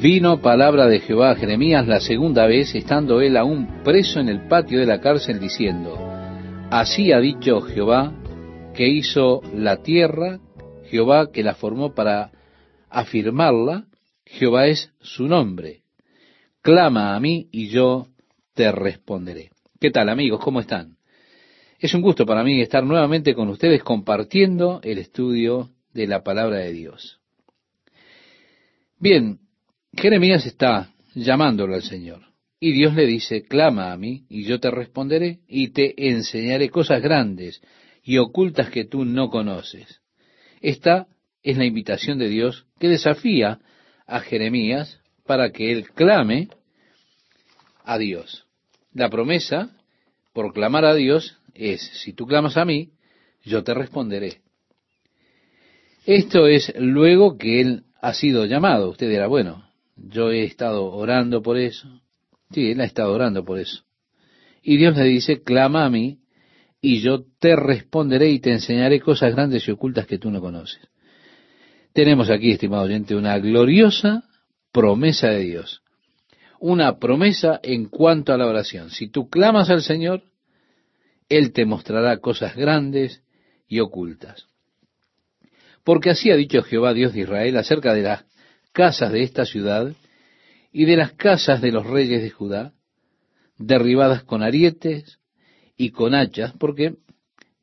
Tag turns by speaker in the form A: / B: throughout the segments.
A: Vino palabra de Jehová a Jeremías la segunda vez, estando él aún preso en el patio de la cárcel, diciendo, Así ha dicho Jehová, que hizo la tierra, Jehová que la formó para afirmarla, Jehová es su nombre. Clama a mí y yo te responderé. ¿Qué tal amigos? ¿Cómo están? Es un gusto para mí estar nuevamente con ustedes compartiendo el estudio de la palabra de Dios. Bien, Jeremías está llamándolo al Señor. Y Dios le dice, clama a mí y yo te responderé y te enseñaré cosas grandes y ocultas que tú no conoces. Esta es la invitación de Dios que desafía a Jeremías para que él clame a Dios. La promesa por clamar a Dios es, si tú clamas a mí, yo te responderé. Esto es luego que él ha sido llamado. Usted dirá, bueno, yo he estado orando por eso. Sí, él ha estado orando por eso. Y Dios le dice, clama a mí y yo te responderé y te enseñaré cosas grandes y ocultas que tú no conoces. Tenemos aquí, estimado oyente, una gloriosa promesa de Dios. Una promesa en cuanto a la oración. Si tú clamas al Señor, Él te mostrará cosas grandes y ocultas. Porque así ha dicho Jehová Dios de Israel acerca de las casas de esta ciudad y de las casas de los reyes de Judá, derribadas con arietes y con hachas, porque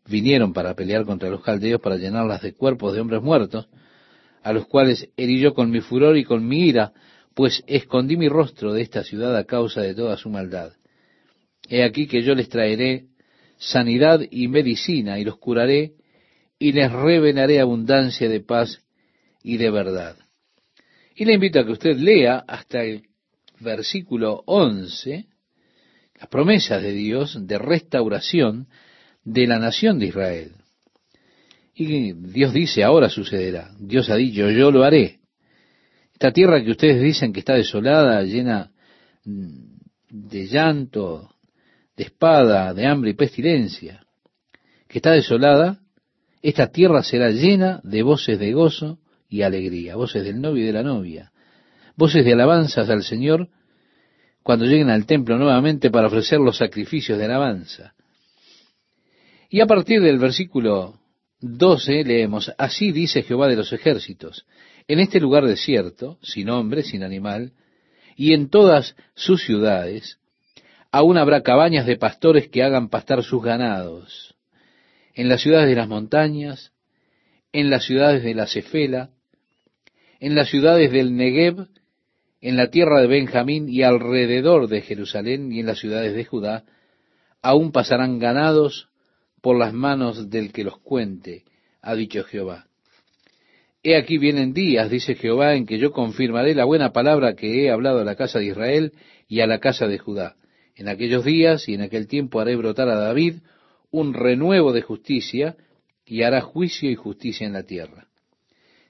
A: vinieron para pelear contra los caldeos, para llenarlas de cuerpos de hombres muertos, a los cuales herí yo con mi furor y con mi ira, pues escondí mi rostro de esta ciudad a causa de toda su maldad. He aquí que yo les traeré sanidad y medicina, y los curaré, y les revelaré abundancia de paz y de verdad. Y le invito a que usted lea hasta el versículo 11 las promesas de Dios de restauración de la nación de Israel. Y Dios dice, ahora sucederá. Dios ha dicho, yo lo haré. Esta tierra que ustedes dicen que está desolada, llena de llanto, de espada, de hambre y pestilencia, que está desolada, esta tierra será llena de voces de gozo y alegría, voces del novio y de la novia, voces de alabanzas al Señor cuando lleguen al templo nuevamente para ofrecer los sacrificios de alabanza. Y a partir del versículo 12 leemos, así dice Jehová de los ejércitos, en este lugar desierto, sin hombre, sin animal, y en todas sus ciudades, aún habrá cabañas de pastores que hagan pastar sus ganados. En las ciudades de las montañas, en las ciudades de la Cefela, en las ciudades del Negev, en la tierra de Benjamín y alrededor de Jerusalén y en las ciudades de Judá, aún pasarán ganados por las manos del que los cuente, ha dicho Jehová. He aquí vienen días, dice Jehová, en que yo confirmaré la buena palabra que he hablado a la casa de Israel y a la casa de Judá. En aquellos días y en aquel tiempo haré brotar a David un renuevo de justicia y hará juicio y justicia en la tierra.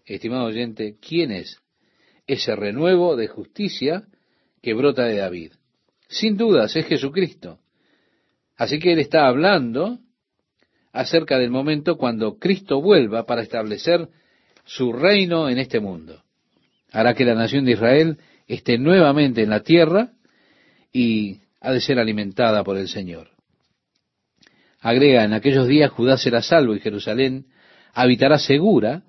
A: Estimado oyente, ¿quién es ese renuevo de justicia que brota de David? Sin dudas es Jesucristo. Así que él está hablando acerca del momento cuando Cristo vuelva para establecer su reino en este mundo. Hará que la nación de Israel esté nuevamente en la tierra y ha de ser alimentada por el Señor. Agrega, en aquellos días Judá será salvo y Jerusalén habitará segura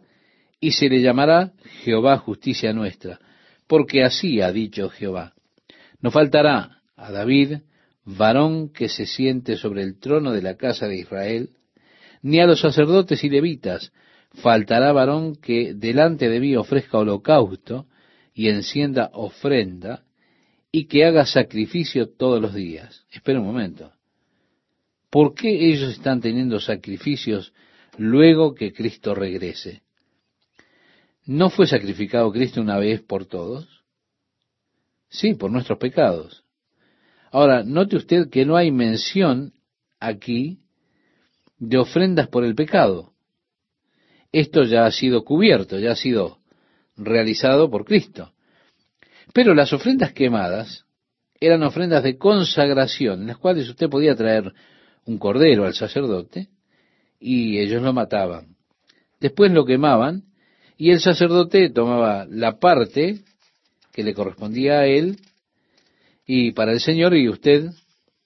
A: y se le llamará Jehová justicia nuestra, porque así ha dicho Jehová. No faltará a David varón que se siente sobre el trono de la casa de Israel, ni a los sacerdotes y levitas faltará varón que delante de mí ofrezca holocausto y encienda ofrenda y que haga sacrificio todos los días. Espera un momento. ¿Por qué ellos están teniendo sacrificios luego que Cristo regrese? ¿No fue sacrificado Cristo una vez por todos? Sí, por nuestros pecados. Ahora, note usted que no hay mención aquí de ofrendas por el pecado. Esto ya ha sido cubierto, ya ha sido realizado por Cristo. Pero las ofrendas quemadas eran ofrendas de consagración, en las cuales usted podía traer un cordero al sacerdote y ellos lo mataban. Después lo quemaban y el sacerdote tomaba la parte que le correspondía a él y para el Señor, y usted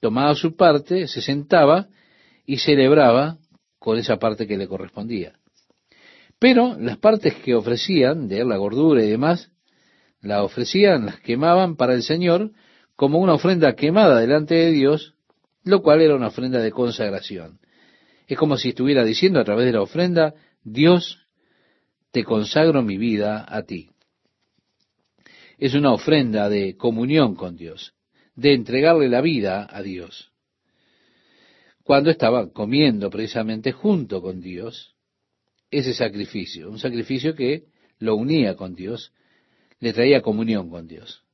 A: tomaba su parte, se sentaba y celebraba con esa parte que le correspondía. Pero las partes que ofrecían, de la gordura y demás, la ofrecían, las quemaban para el Señor como una ofrenda quemada delante de Dios, lo cual era una ofrenda de consagración. Es como si estuviera diciendo a través de la ofrenda, Dios, te consagro mi vida a ti. Es una ofrenda de comunión con Dios, de entregarle la vida a Dios. Cuando estaba comiendo precisamente junto con Dios, ese sacrificio, un sacrificio que lo unía con Dios, le traía comunión con Dios.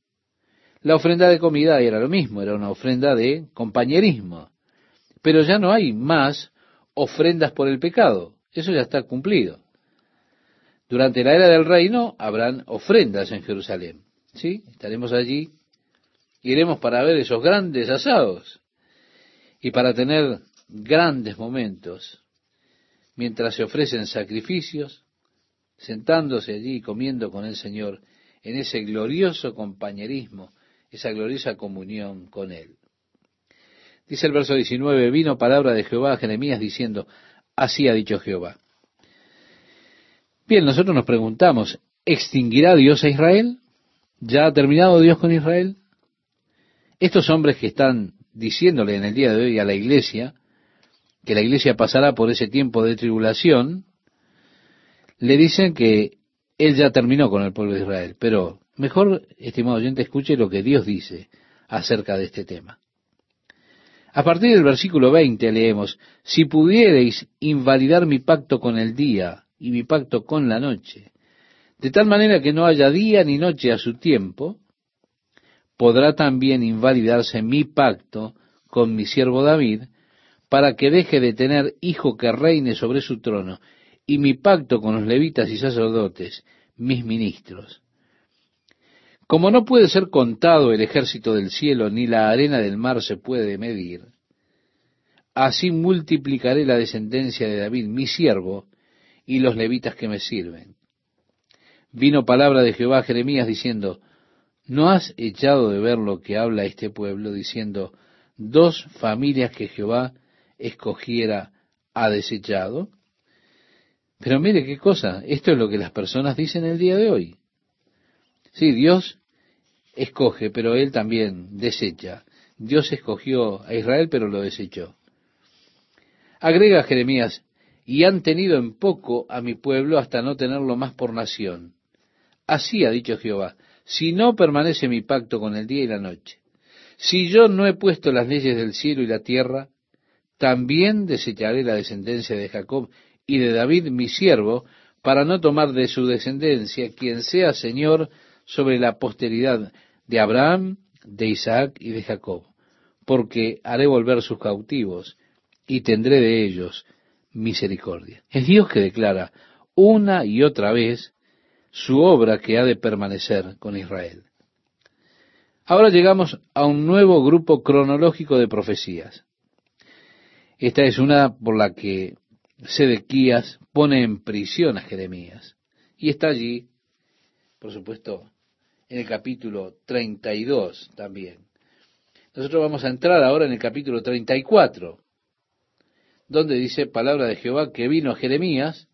A: La ofrenda de comida era lo mismo, era una ofrenda de compañerismo. Pero ya no hay más ofrendas por el pecado. Eso ya está cumplido. Durante la era del reino habrán ofrendas en Jerusalén. ¿Sí? Estaremos allí. Iremos para ver esos grandes asados y para tener grandes momentos mientras se ofrecen sacrificios, sentándose allí y comiendo con el Señor en ese glorioso compañerismo esa gloriosa comunión con Él. Dice el verso 19, vino palabra de Jehová a Jeremías diciendo, así ha dicho Jehová. Bien, nosotros nos preguntamos, ¿extinguirá Dios a Israel? ¿Ya ha terminado Dios con Israel? Estos hombres que están diciéndole en el día de hoy a la iglesia, que la iglesia pasará por ese tiempo de tribulación, le dicen que Él ya terminó con el pueblo de Israel, pero Mejor, estimado oyente, escuche lo que Dios dice acerca de este tema. A partir del versículo 20 leemos, si pudiereis invalidar mi pacto con el día y mi pacto con la noche, de tal manera que no haya día ni noche a su tiempo, podrá también invalidarse mi pacto con mi siervo David, para que deje de tener hijo que reine sobre su trono, y mi pacto con los levitas y sacerdotes, mis ministros. Como no puede ser contado el ejército del cielo, ni la arena del mar se puede medir, así multiplicaré la descendencia de David, mi siervo, y los levitas que me sirven. Vino palabra de Jehová a Jeremías diciendo, ¿no has echado de ver lo que habla este pueblo, diciendo, dos familias que Jehová escogiera ha desechado? Pero mire qué cosa, esto es lo que las personas dicen el día de hoy. Sí, Dios escoge, pero él también desecha. Dios escogió a Israel, pero lo desechó. Agrega Jeremías, y han tenido en poco a mi pueblo hasta no tenerlo más por nación. Así ha dicho Jehová, si no permanece mi pacto con el día y la noche, si yo no he puesto las leyes del cielo y la tierra, también desecharé la descendencia de Jacob y de David mi siervo, para no tomar de su descendencia quien sea Señor sobre la posteridad de Abraham, de Isaac y de Jacob, porque haré volver sus cautivos y tendré de ellos misericordia. Es Dios que declara una y otra vez su obra que ha de permanecer con Israel. Ahora llegamos a un nuevo grupo cronológico de profecías. Esta es una por la que Sedequías pone en prisión a Jeremías. Y está allí, por supuesto, en el capítulo 32 también. Nosotros vamos a entrar ahora en el capítulo 34, donde dice palabra de Jehová que vino Jeremías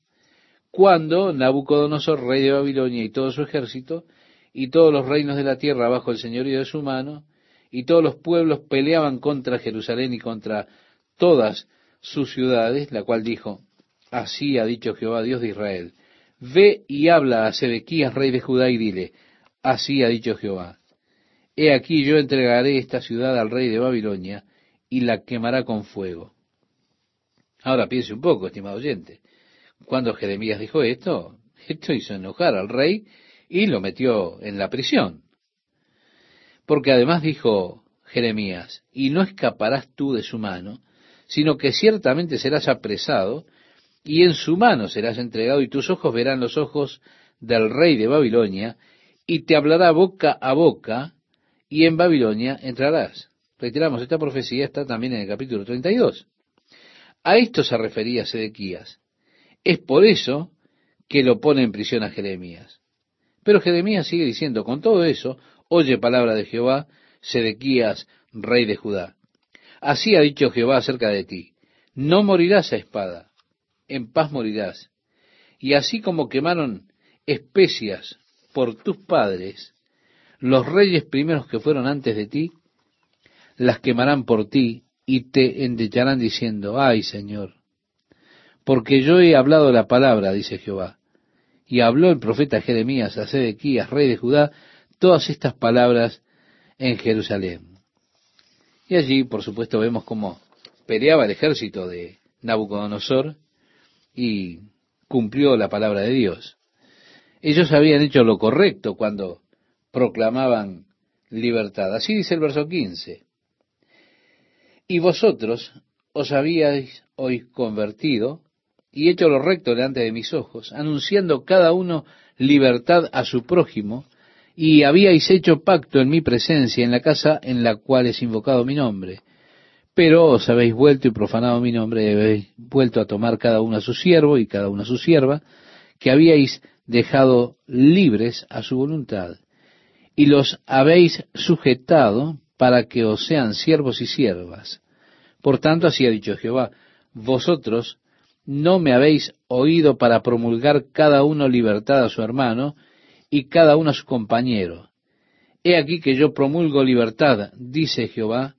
A: cuando Nabucodonosor, rey de Babilonia, y todo su ejército, y todos los reinos de la tierra bajo el señorío de su mano, y todos los pueblos peleaban contra Jerusalén y contra todas sus ciudades, la cual dijo, así ha dicho Jehová, Dios de Israel, ve y habla a Sedequías, rey de Judá, y dile, Así ha dicho Jehová. He aquí yo entregaré esta ciudad al rey de Babilonia y la quemará con fuego. Ahora piense un poco, estimado oyente. Cuando Jeremías dijo esto, esto hizo enojar al rey y lo metió en la prisión. Porque además dijo Jeremías, y no escaparás tú de su mano, sino que ciertamente serás apresado, y en su mano serás entregado, y tus ojos verán los ojos del rey de Babilonia, y te hablará boca a boca, y en Babilonia entrarás. Reiteramos, esta profecía está también en el capítulo 32. A esto se refería Sedequías. Es por eso que lo pone en prisión a Jeremías. Pero Jeremías sigue diciendo, con todo eso, oye palabra de Jehová, Sedequías, rey de Judá. Así ha dicho Jehová acerca de ti, no morirás a espada, en paz morirás. Y así como quemaron especias por tus padres, los reyes primeros que fueron antes de ti, las quemarán por ti y te endecharán diciendo, ay Señor, porque yo he hablado la palabra, dice Jehová. Y habló el profeta Jeremías a Sedequías, rey de Judá, todas estas palabras en Jerusalén. Y allí, por supuesto, vemos cómo peleaba el ejército de Nabucodonosor y cumplió la palabra de Dios. Ellos habían hecho lo correcto cuando proclamaban libertad. Así dice el verso 15. Y vosotros os habíais hoy convertido y hecho lo recto delante de mis ojos, anunciando cada uno libertad a su prójimo, y habíais hecho pacto en mi presencia en la casa en la cual es invocado mi nombre. Pero os habéis vuelto y profanado mi nombre, y habéis vuelto a tomar cada uno a su siervo y cada uno a su sierva, que habíais dejado libres a su voluntad, y los habéis sujetado para que os sean siervos y siervas. Por tanto, así ha dicho Jehová, vosotros no me habéis oído para promulgar cada uno libertad a su hermano y cada uno a su compañero. He aquí que yo promulgo libertad, dice Jehová,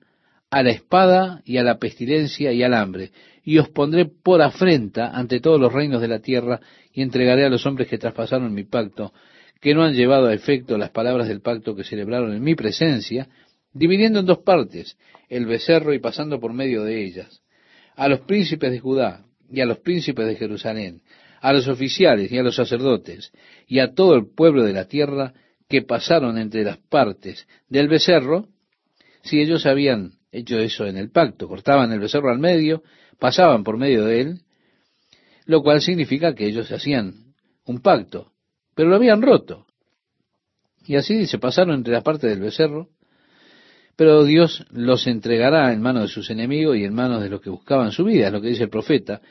A: a la espada y a la pestilencia y al hambre, y os pondré por afrenta ante todos los reinos de la tierra, y entregaré a los hombres que traspasaron mi pacto, que no han llevado a efecto las palabras del pacto que celebraron en mi presencia, dividiendo en dos partes el becerro y pasando por medio de ellas, a los príncipes de Judá, y a los príncipes de Jerusalén, a los oficiales y a los sacerdotes, y a todo el pueblo de la tierra que pasaron entre las partes del becerro, si ellos habían hecho eso en el pacto, cortaban el becerro al medio, pasaban por medio de él, lo cual significa que ellos hacían un pacto, pero lo habían roto. Y así se pasaron entre las partes del becerro, pero Dios los entregará en manos de sus enemigos y en manos de los que buscaban su vida, es lo que dice el profeta,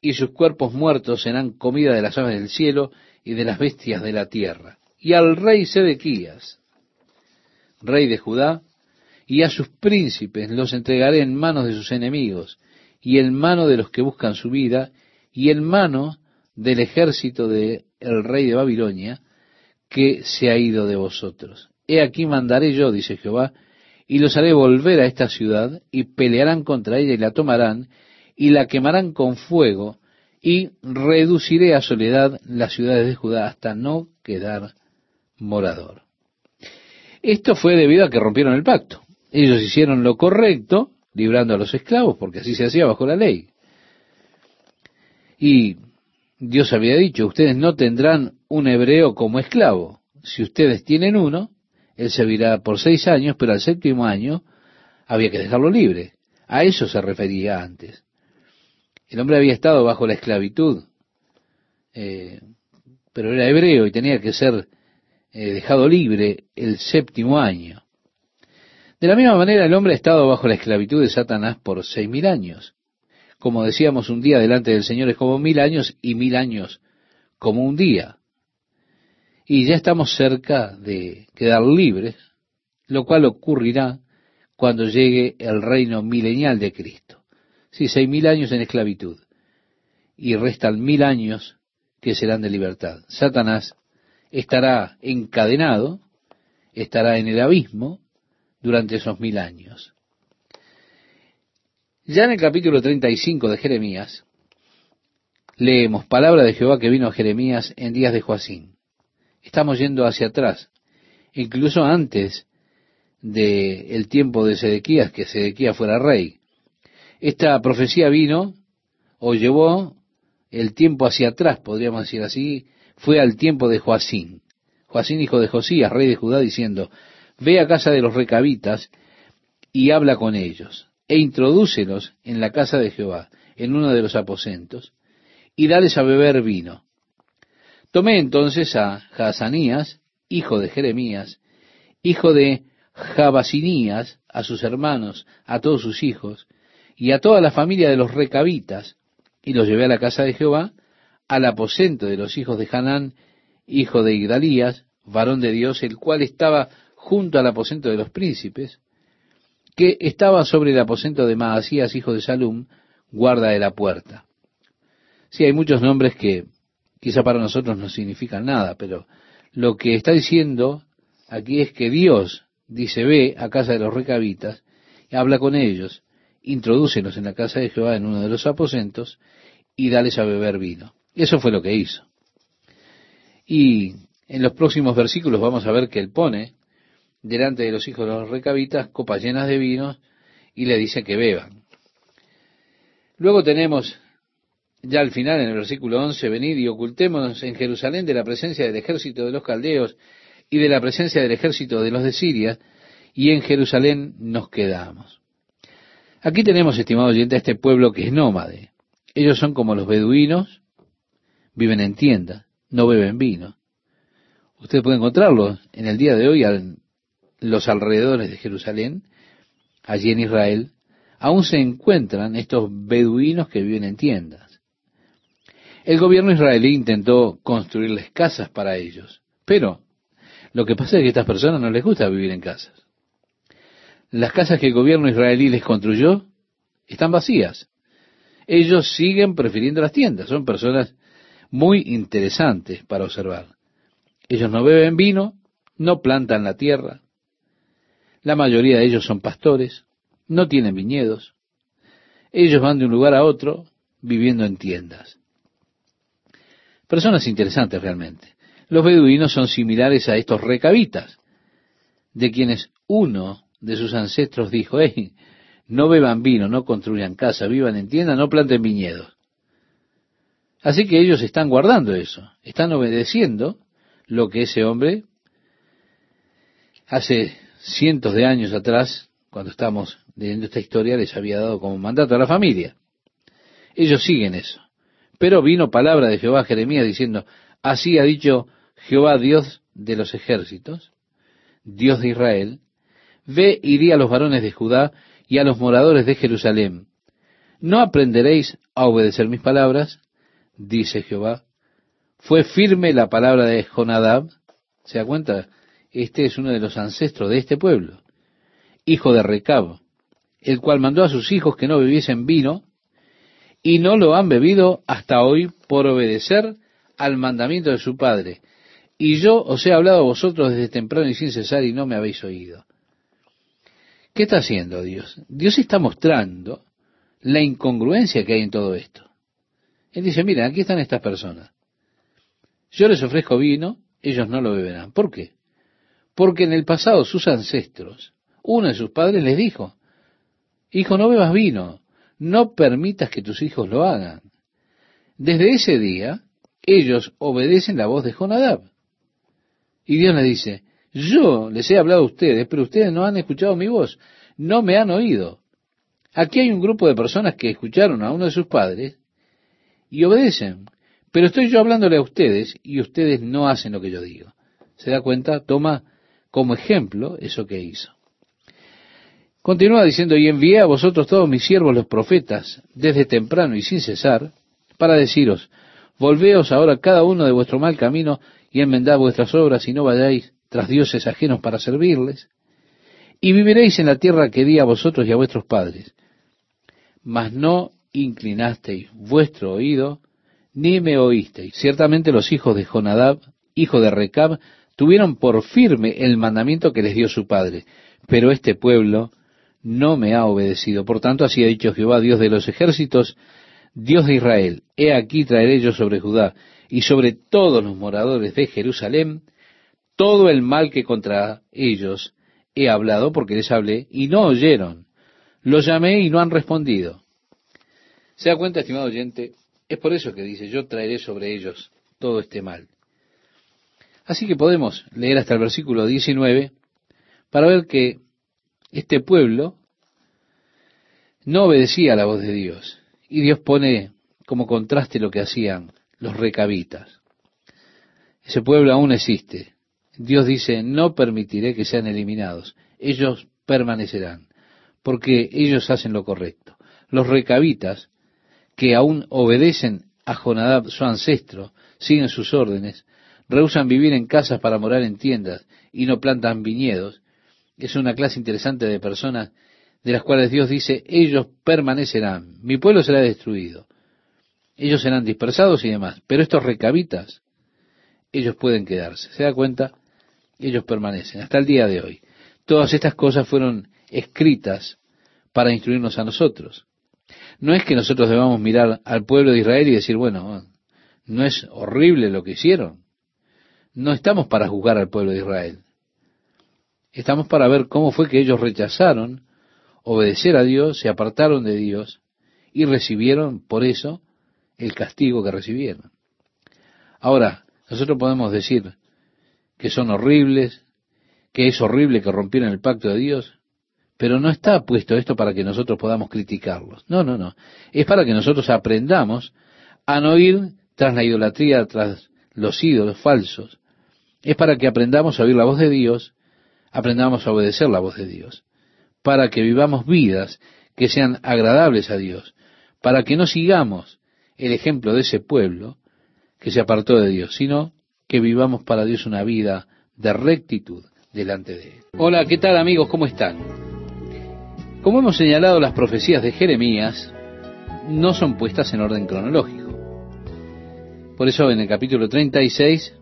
A: y sus cuerpos muertos serán comida de las aves del cielo y de las bestias de la tierra. Y al rey Sedequías, rey de Judá, y a sus príncipes los entregaré en manos de sus enemigos, y en mano de los que buscan su vida, y en mano del ejército del rey de Babilonia, que se ha ido de vosotros. He aquí mandaré yo, dice Jehová, y los haré volver a esta ciudad, y pelearán contra ella y la tomarán, y la quemarán con fuego, y reduciré a soledad las ciudades de Judá hasta no quedar morador. Esto fue debido a que rompieron el pacto. Ellos hicieron lo correcto, librando a los esclavos, porque así se hacía bajo la ley. Y Dios había dicho, ustedes no tendrán un hebreo como esclavo. Si ustedes tienen uno, él servirá por seis años, pero al séptimo año había que dejarlo libre. A eso se refería antes. El hombre había estado bajo la esclavitud, eh, pero era hebreo y tenía que ser eh, dejado libre el séptimo año. De la misma manera, el hombre ha estado bajo la esclavitud de Satanás por seis mil años. Como decíamos, un día delante del Señor es como mil años y mil años como un día y ya estamos cerca de quedar libres, lo cual ocurrirá cuando llegue el reino milenial de Cristo. Sí, seis mil años en esclavitud y restan mil años que serán de libertad. Satanás estará encadenado, estará en el abismo durante esos mil años. Ya en el capítulo 35 de Jeremías, leemos palabra de Jehová que vino a Jeremías en días de Joacín. Estamos yendo hacia atrás, incluso antes del tiempo de Sedequías, que Sedequías fuera rey. Esta profecía vino o llevó el tiempo hacia atrás, podríamos decir así, fue al tiempo de Joacín. Joacín, hijo de Josías, rey de Judá, diciendo, ve a casa de los recabitas y habla con ellos, e introdúcelos en la casa de Jehová, en uno de los aposentos, y dales a beber vino. Tomé entonces a Hazanías, hijo de Jeremías, hijo de Jabasinías, a sus hermanos, a todos sus hijos, y a toda la familia de los recabitas, y los llevé a la casa de Jehová, al aposento de los hijos de Hanán, hijo de Igdalías, varón de Dios, el cual estaba junto al aposento de los príncipes, que estaba sobre el aposento de Maasías, hijo de Salum, guarda de la puerta. Sí, hay muchos nombres que quizá para nosotros no significan nada, pero lo que está diciendo aquí es que Dios dice, ve a casa de los recabitas, habla con ellos, introdúcelos en la casa de Jehová en uno de los aposentos, y dales a beber vino. Eso fue lo que hizo. Y en los próximos versículos vamos a ver que él pone delante de los hijos de los recabitas copas llenas de vino y le dice que beban. Luego tenemos ya al final en el versículo 11, venid y ocultémonos en Jerusalén de la presencia del ejército de los caldeos y de la presencia del ejército de los de Siria, y en Jerusalén nos quedamos. Aquí tenemos, estimado oyente, a este pueblo que es nómade. Ellos son como los beduinos, viven en tiendas, no beben vino. Usted puede encontrarlos en el día de hoy en los alrededores de Jerusalén, allí en Israel, aún se encuentran estos beduinos que viven en tiendas. El gobierno israelí intentó construirles casas para ellos, pero lo que pasa es que a estas personas no les gusta vivir en casas. Las casas que el gobierno israelí les construyó están vacías. Ellos siguen prefiriendo las tiendas. Son personas muy interesantes para observar. Ellos no beben vino, no plantan la tierra. La mayoría de ellos son pastores, no tienen viñedos. Ellos van de un lugar a otro viviendo en tiendas. Personas interesantes realmente. Los beduinos son similares a estos recabitas, de quienes uno de sus ancestros dijo, hey, no beban vino, no construyan casa, vivan en tienda, no planten viñedos. Así que ellos están guardando eso, están obedeciendo lo que ese hombre hace cientos de años atrás, cuando estamos leyendo esta historia, les había dado como mandato a la familia. Ellos siguen eso. Pero vino palabra de Jehová a Jeremías diciendo, así ha dicho Jehová Dios de los ejércitos, Dios de Israel, ve y di a los varones de Judá y a los moradores de Jerusalén, ¿no aprenderéis a obedecer mis palabras? dice Jehová. Fue firme la palabra de Jonadab. ¿Se da cuenta? Este es uno de los ancestros de este pueblo, hijo de Recab, el cual mandó a sus hijos que no bebiesen vino, y no lo han bebido hasta hoy por obedecer al mandamiento de su padre. Y yo os he hablado a vosotros desde temprano y sin cesar y no me habéis oído. ¿Qué está haciendo Dios? Dios está mostrando la incongruencia que hay en todo esto. Él dice, miren, aquí están estas personas. Yo les ofrezco vino, ellos no lo beberán. ¿Por qué? Porque en el pasado sus ancestros, uno de sus padres les dijo, hijo, no bebas vino, no permitas que tus hijos lo hagan. Desde ese día, ellos obedecen la voz de Jonadab. Y Dios les dice, yo les he hablado a ustedes, pero ustedes no han escuchado mi voz, no me han oído. Aquí hay un grupo de personas que escucharon a uno de sus padres y obedecen, pero estoy yo hablándole a ustedes y ustedes no hacen lo que yo digo. ¿Se da cuenta? Toma como ejemplo eso que hizo. Continúa diciendo, y envié a vosotros todos mis siervos los profetas, desde temprano y sin cesar, para deciros, volveos ahora cada uno de vuestro mal camino y enmendad vuestras obras y no vayáis tras dioses ajenos para servirles, y viviréis en la tierra que di a vosotros y a vuestros padres. Mas no inclinasteis vuestro oído, ni me oísteis. Ciertamente los hijos de Jonadab, hijo de Recab, tuvieron por firme el mandamiento que les dio su padre, pero este pueblo no me ha obedecido. Por tanto, así ha dicho Jehová, Dios de los ejércitos, Dios de Israel, he aquí traeré yo sobre Judá y sobre todos los moradores de Jerusalén todo el mal que contra ellos he hablado, porque les hablé, y no oyeron. Los llamé y no han respondido. ¿Se da cuenta, estimado oyente? Es por eso que dice, yo traeré sobre ellos todo este mal. Así que podemos leer hasta el versículo 19 para ver que este pueblo no obedecía a la voz de Dios. Y Dios pone como contraste lo que hacían los recabitas. Ese pueblo aún existe. Dios dice, no permitiré que sean eliminados. Ellos permanecerán, porque ellos hacen lo correcto. Los recabitas, que aún obedecen a Jonadab, su ancestro, siguen sus órdenes, rehusan vivir en casas para morar en tiendas y no plantan viñedos, es una clase interesante de personas de las cuales Dios dice, ellos permanecerán, mi pueblo será destruido, ellos serán dispersados y demás, pero estos recabitas, ellos pueden quedarse. ¿Se da cuenta? Ellos permanecen hasta el día de hoy. Todas estas cosas fueron escritas para instruirnos a nosotros. No es que nosotros debamos mirar al pueblo de Israel y decir, bueno, no es horrible lo que hicieron. No estamos para juzgar al pueblo de Israel. Estamos para ver cómo fue que ellos rechazaron obedecer a Dios, se apartaron de Dios y recibieron por eso el castigo que recibieron. Ahora, nosotros podemos decir que son horribles, que es horrible que rompieran el pacto de Dios, pero no está puesto esto para que nosotros podamos criticarlos. No, no, no. Es para que nosotros aprendamos a no ir tras la idolatría, tras los ídolos falsos. Es para que aprendamos a oír la voz de Dios, aprendamos a obedecer la voz de Dios, para que vivamos vidas que sean agradables a Dios, para que no sigamos el ejemplo de ese pueblo que se apartó de Dios, sino que vivamos para Dios una vida de rectitud delante de Él. Hola, ¿qué tal amigos? ¿Cómo están? Como hemos señalado, las profecías de Jeremías no son puestas en orden cronológico. Por eso en el capítulo 36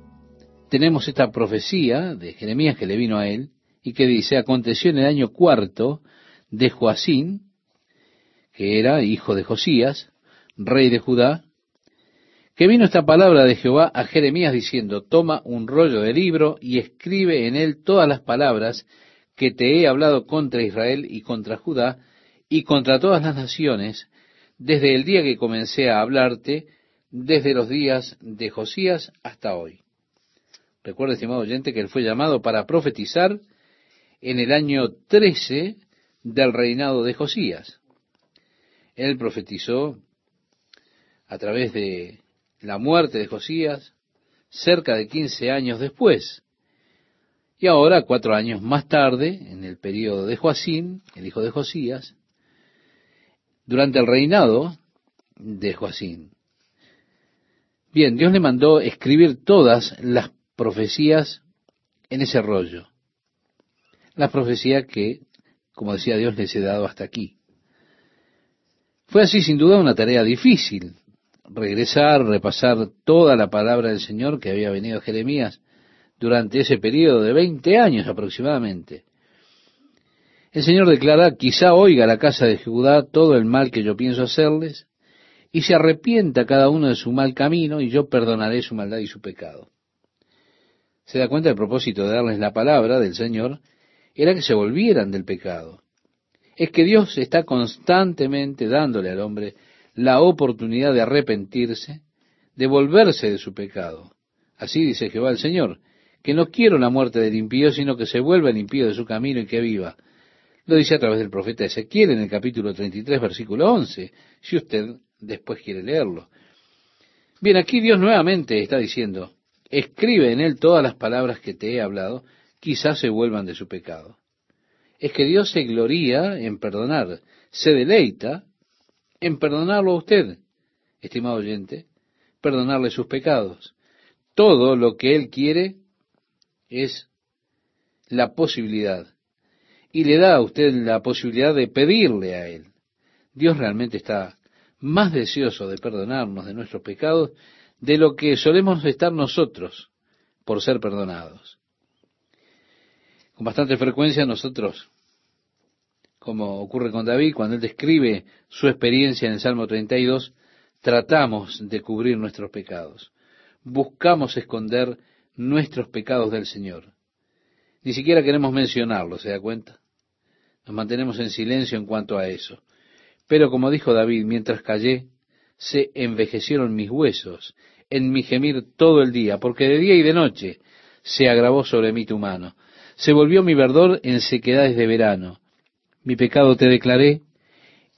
A: tenemos esta profecía de Jeremías que le vino a él y que dice, aconteció en el año cuarto de Joacín, que era hijo de Josías, rey de Judá, que vino esta palabra de Jehová a Jeremías diciendo, toma un rollo de libro y escribe en él todas las palabras que te he hablado contra Israel y contra Judá y contra todas las naciones, desde el día que comencé a hablarte, desde los días de Josías hasta hoy. Recuerda, estimado oyente, que él fue llamado para profetizar en el año 13 del reinado de Josías. Él profetizó a través de la muerte de Josías cerca de 15 años después. Y ahora, cuatro años más tarde, en el periodo de Joacín, el hijo de Josías, durante el reinado de Joacín. Bien, Dios le mandó escribir todas las profecías en ese rollo. Las profecías que, como decía Dios, les he dado hasta aquí. Fue así sin duda una tarea difícil, regresar, repasar toda la palabra del Señor que había venido a Jeremías durante ese periodo de 20 años aproximadamente. El Señor declara, quizá oiga la casa de Judá todo el mal que yo pienso hacerles, y se arrepienta cada uno de su mal camino, y yo perdonaré su maldad y su pecado. Se da cuenta el propósito de darles la palabra del Señor, era que se volvieran del pecado. Es que Dios está constantemente dándole al hombre la oportunidad de arrepentirse, de volverse de su pecado. Así dice Jehová el Señor, que no quiero la muerte del impío, sino que se vuelva el impío de su camino y que viva. Lo dice a través del profeta Ezequiel en el capítulo 33, versículo 11, si usted después quiere leerlo. Bien, aquí Dios nuevamente está diciendo, escribe en él todas las palabras que te he hablado, quizás se vuelvan de su pecado. Es que Dios se gloría en perdonar, se deleita en perdonarlo a usted, estimado oyente, perdonarle sus pecados. Todo lo que Él quiere es la posibilidad. Y le da a usted la posibilidad de pedirle a Él. Dios realmente está más deseoso de perdonarnos de nuestros pecados de lo que solemos estar nosotros por ser perdonados. Con bastante frecuencia nosotros, como ocurre con David, cuando él describe su experiencia en el Salmo 32, tratamos de cubrir nuestros pecados. Buscamos esconder nuestros pecados del Señor. Ni siquiera queremos mencionarlos, ¿se da cuenta? Nos mantenemos en silencio en cuanto a eso. Pero como dijo David, mientras callé, se envejecieron mis huesos en mi gemir todo el día, porque de día y de noche se agravó sobre mí tu mano. Se volvió mi verdor en sequedades de verano. Mi pecado te declaré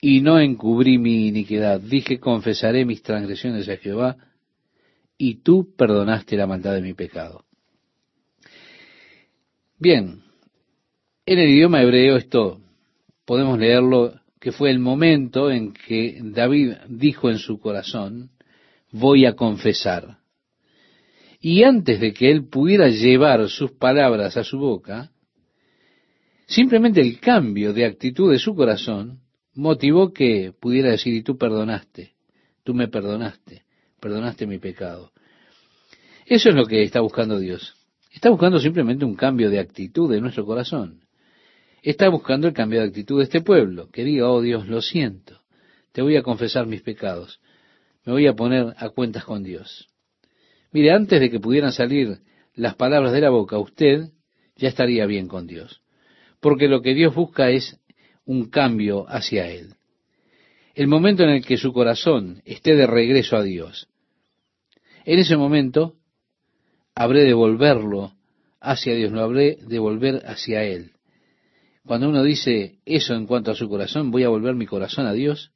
A: y no encubrí mi iniquidad. Dije, confesaré mis transgresiones a Jehová y tú perdonaste la maldad de mi pecado. Bien, en el idioma hebreo esto podemos leerlo que fue el momento en que David dijo en su corazón, voy a confesar. Y antes de que él pudiera llevar sus palabras a su boca, simplemente el cambio de actitud de su corazón motivó que pudiera decir, y tú perdonaste, tú me perdonaste, perdonaste mi pecado. Eso es lo que está buscando Dios. Está buscando simplemente un cambio de actitud de nuestro corazón. Está buscando el cambio de actitud de este pueblo, que diga, oh Dios, lo siento, te voy a confesar mis pecados, me voy a poner a cuentas con Dios. Mire, antes de que pudieran salir las palabras de la boca, usted ya estaría bien con Dios. Porque lo que Dios busca es un cambio hacia Él. El momento en el que su corazón esté de regreso a Dios. En ese momento habré de volverlo hacia Dios, lo habré de volver hacia Él. Cuando uno dice eso en cuanto a su corazón, voy a volver mi corazón a Dios,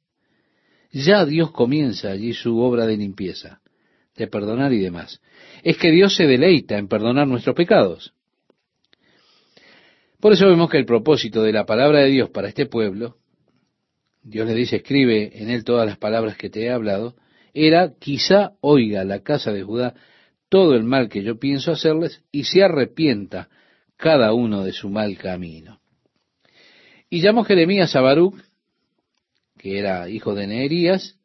A: ya Dios comienza allí su obra de limpieza, de perdonar y demás. Es que Dios se deleita en perdonar nuestros pecados. Por eso vemos que el propósito de la palabra de Dios para este pueblo, Dios le dice, escribe en él todas las palabras que te he hablado, era quizá oiga la casa de Judá todo el mal que yo pienso hacerles y se arrepienta cada uno de su mal camino. Y llamó Jeremías a Baruch, que era hijo de Neerías,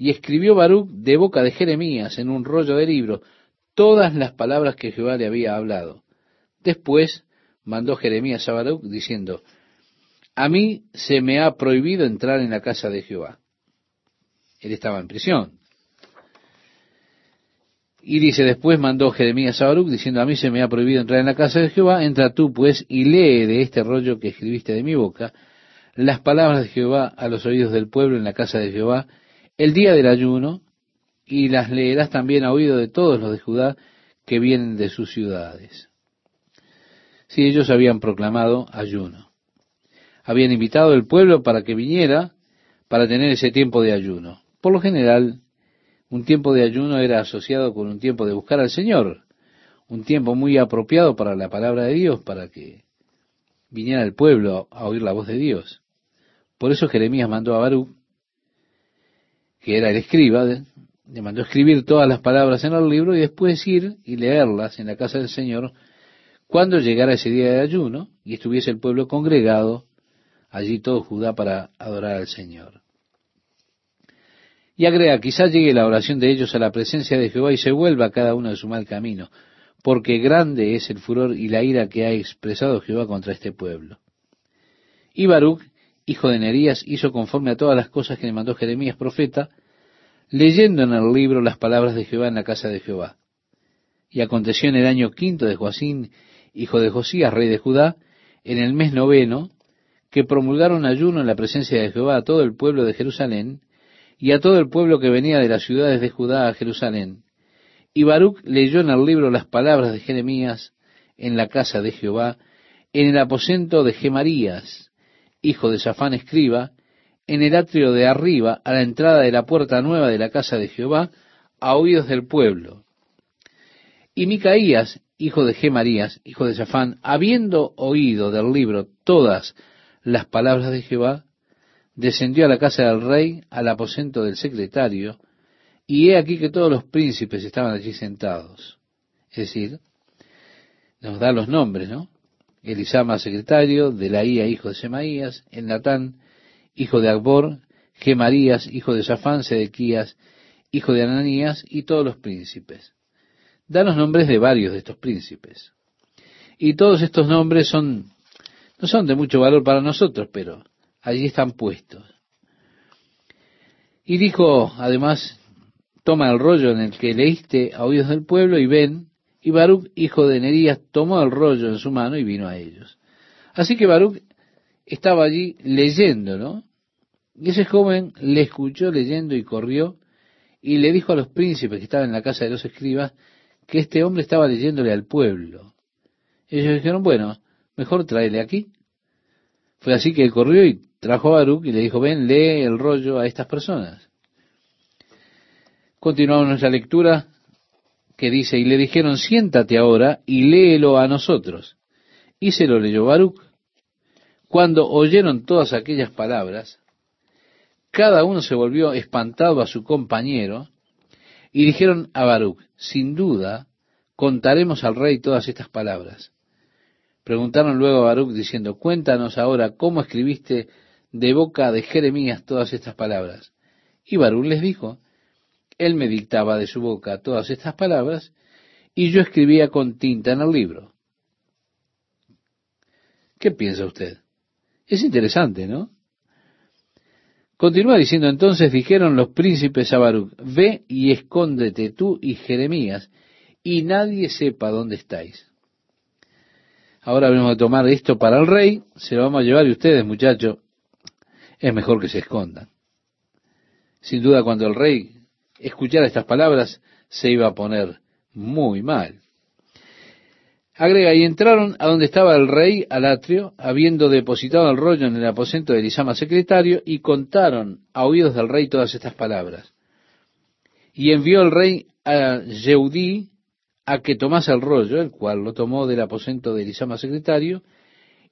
A: y escribió Baruch de boca de Jeremías en un rollo de libro todas las palabras que Jehová le había hablado. Después mandó Jeremías a Baruch diciendo, a mí se me ha prohibido entrar en la casa de Jehová. Él estaba en prisión. Y dice, después mandó Jeremías a Baruch diciendo, a mí se me ha prohibido entrar en la casa de Jehová, entra tú pues y lee de este rollo que escribiste de mi boca las palabras de Jehová a los oídos del pueblo en la casa de Jehová el día del ayuno, y las leerás también a oído de todos los de Judá que vienen de sus ciudades si ellos habían proclamado ayuno. Habían invitado al pueblo para que viniera para tener ese tiempo de ayuno. Por lo general, un tiempo de ayuno era asociado con un tiempo de buscar al Señor, un tiempo muy apropiado para la palabra de Dios, para que viniera el pueblo a oír la voz de Dios. Por eso Jeremías mandó a Baruch, que era el escriba, le mandó escribir todas las palabras en el libro y después ir y leerlas en la casa del Señor cuando llegara ese día de ayuno y estuviese el pueblo congregado, allí todo Judá para adorar al Señor. Y agrega, quizás llegue la oración de ellos a la presencia de Jehová y se vuelva cada uno de su mal camino, porque grande es el furor y la ira que ha expresado Jehová contra este pueblo. Y Baruch, hijo de Nerías, hizo conforme a todas las cosas que le mandó Jeremías profeta, leyendo en el libro las palabras de Jehová en la casa de Jehová. Y aconteció en el año quinto de Joacín, hijo de Josías, rey de Judá, en el mes noveno, que promulgaron ayuno en la presencia de Jehová a todo el pueblo de Jerusalén, y a todo el pueblo que venía de las ciudades de Judá a Jerusalén. Y Baruch leyó en el libro las palabras de Jeremías en la casa de Jehová, en el aposento de Gemarías, hijo de Safán escriba, en el atrio de arriba, a la entrada de la puerta nueva de la casa de Jehová, a oídos del pueblo. Y Micaías, hijo de Gemarías, hijo de Safán, habiendo oído del libro todas las palabras de Jehová, descendió a la casa del rey, al aposento del secretario, y he aquí que todos los príncipes estaban allí sentados. Es decir, nos da los nombres, ¿no? Elisama, secretario, de Delaía, hijo de Semaías, Natán, hijo de Agbor, Gemarías, hijo de Safán, Sedequías, hijo de Ananías, y todos los príncipes da los nombres de varios de estos príncipes. Y todos estos nombres son, no son de mucho valor para nosotros, pero allí están puestos. Y dijo, además, toma el rollo en el que leíste a oídos del pueblo y ven, y Baruch, hijo de Nerías, tomó el rollo en su mano y vino a ellos. Así que Baruch estaba allí leyendo, ¿no? Y ese joven le escuchó leyendo y corrió y le dijo a los príncipes que estaban en la casa de los escribas, que este hombre estaba leyéndole al pueblo. Ellos dijeron, bueno, mejor tráele aquí. Fue así que él corrió y trajo a Baruch y le dijo, ven, lee el rollo a estas personas. Continuamos nuestra lectura que dice, y le dijeron, siéntate ahora y léelo a nosotros. Y se lo leyó Baruch. Cuando oyeron todas aquellas palabras, cada uno se volvió espantado a su compañero y dijeron a Baruch, sin duda, contaremos al rey todas estas palabras. Preguntaron luego a Baruch diciendo, cuéntanos ahora cómo escribiste de boca de Jeremías todas estas palabras. Y Baruch les dijo, él me dictaba de su boca todas estas palabras y yo escribía con tinta en el libro. ¿Qué piensa usted? Es interesante, ¿no? Continúa diciendo entonces, dijeron los príncipes a Baruch, ve y escóndete tú y Jeremías, y nadie sepa dónde estáis. Ahora vamos a tomar esto para el rey, se lo vamos a llevar y ustedes, muchachos, es mejor que se escondan. Sin duda, cuando el rey escuchara estas palabras, se iba a poner muy mal. Agrega, y entraron a donde estaba el rey al atrio, habiendo depositado el rollo en el aposento de Elisama secretario, y contaron a oídos del rey todas estas palabras. Y envió el rey a Yeudí a que tomase el rollo, el cual lo tomó del aposento de Elisama secretario,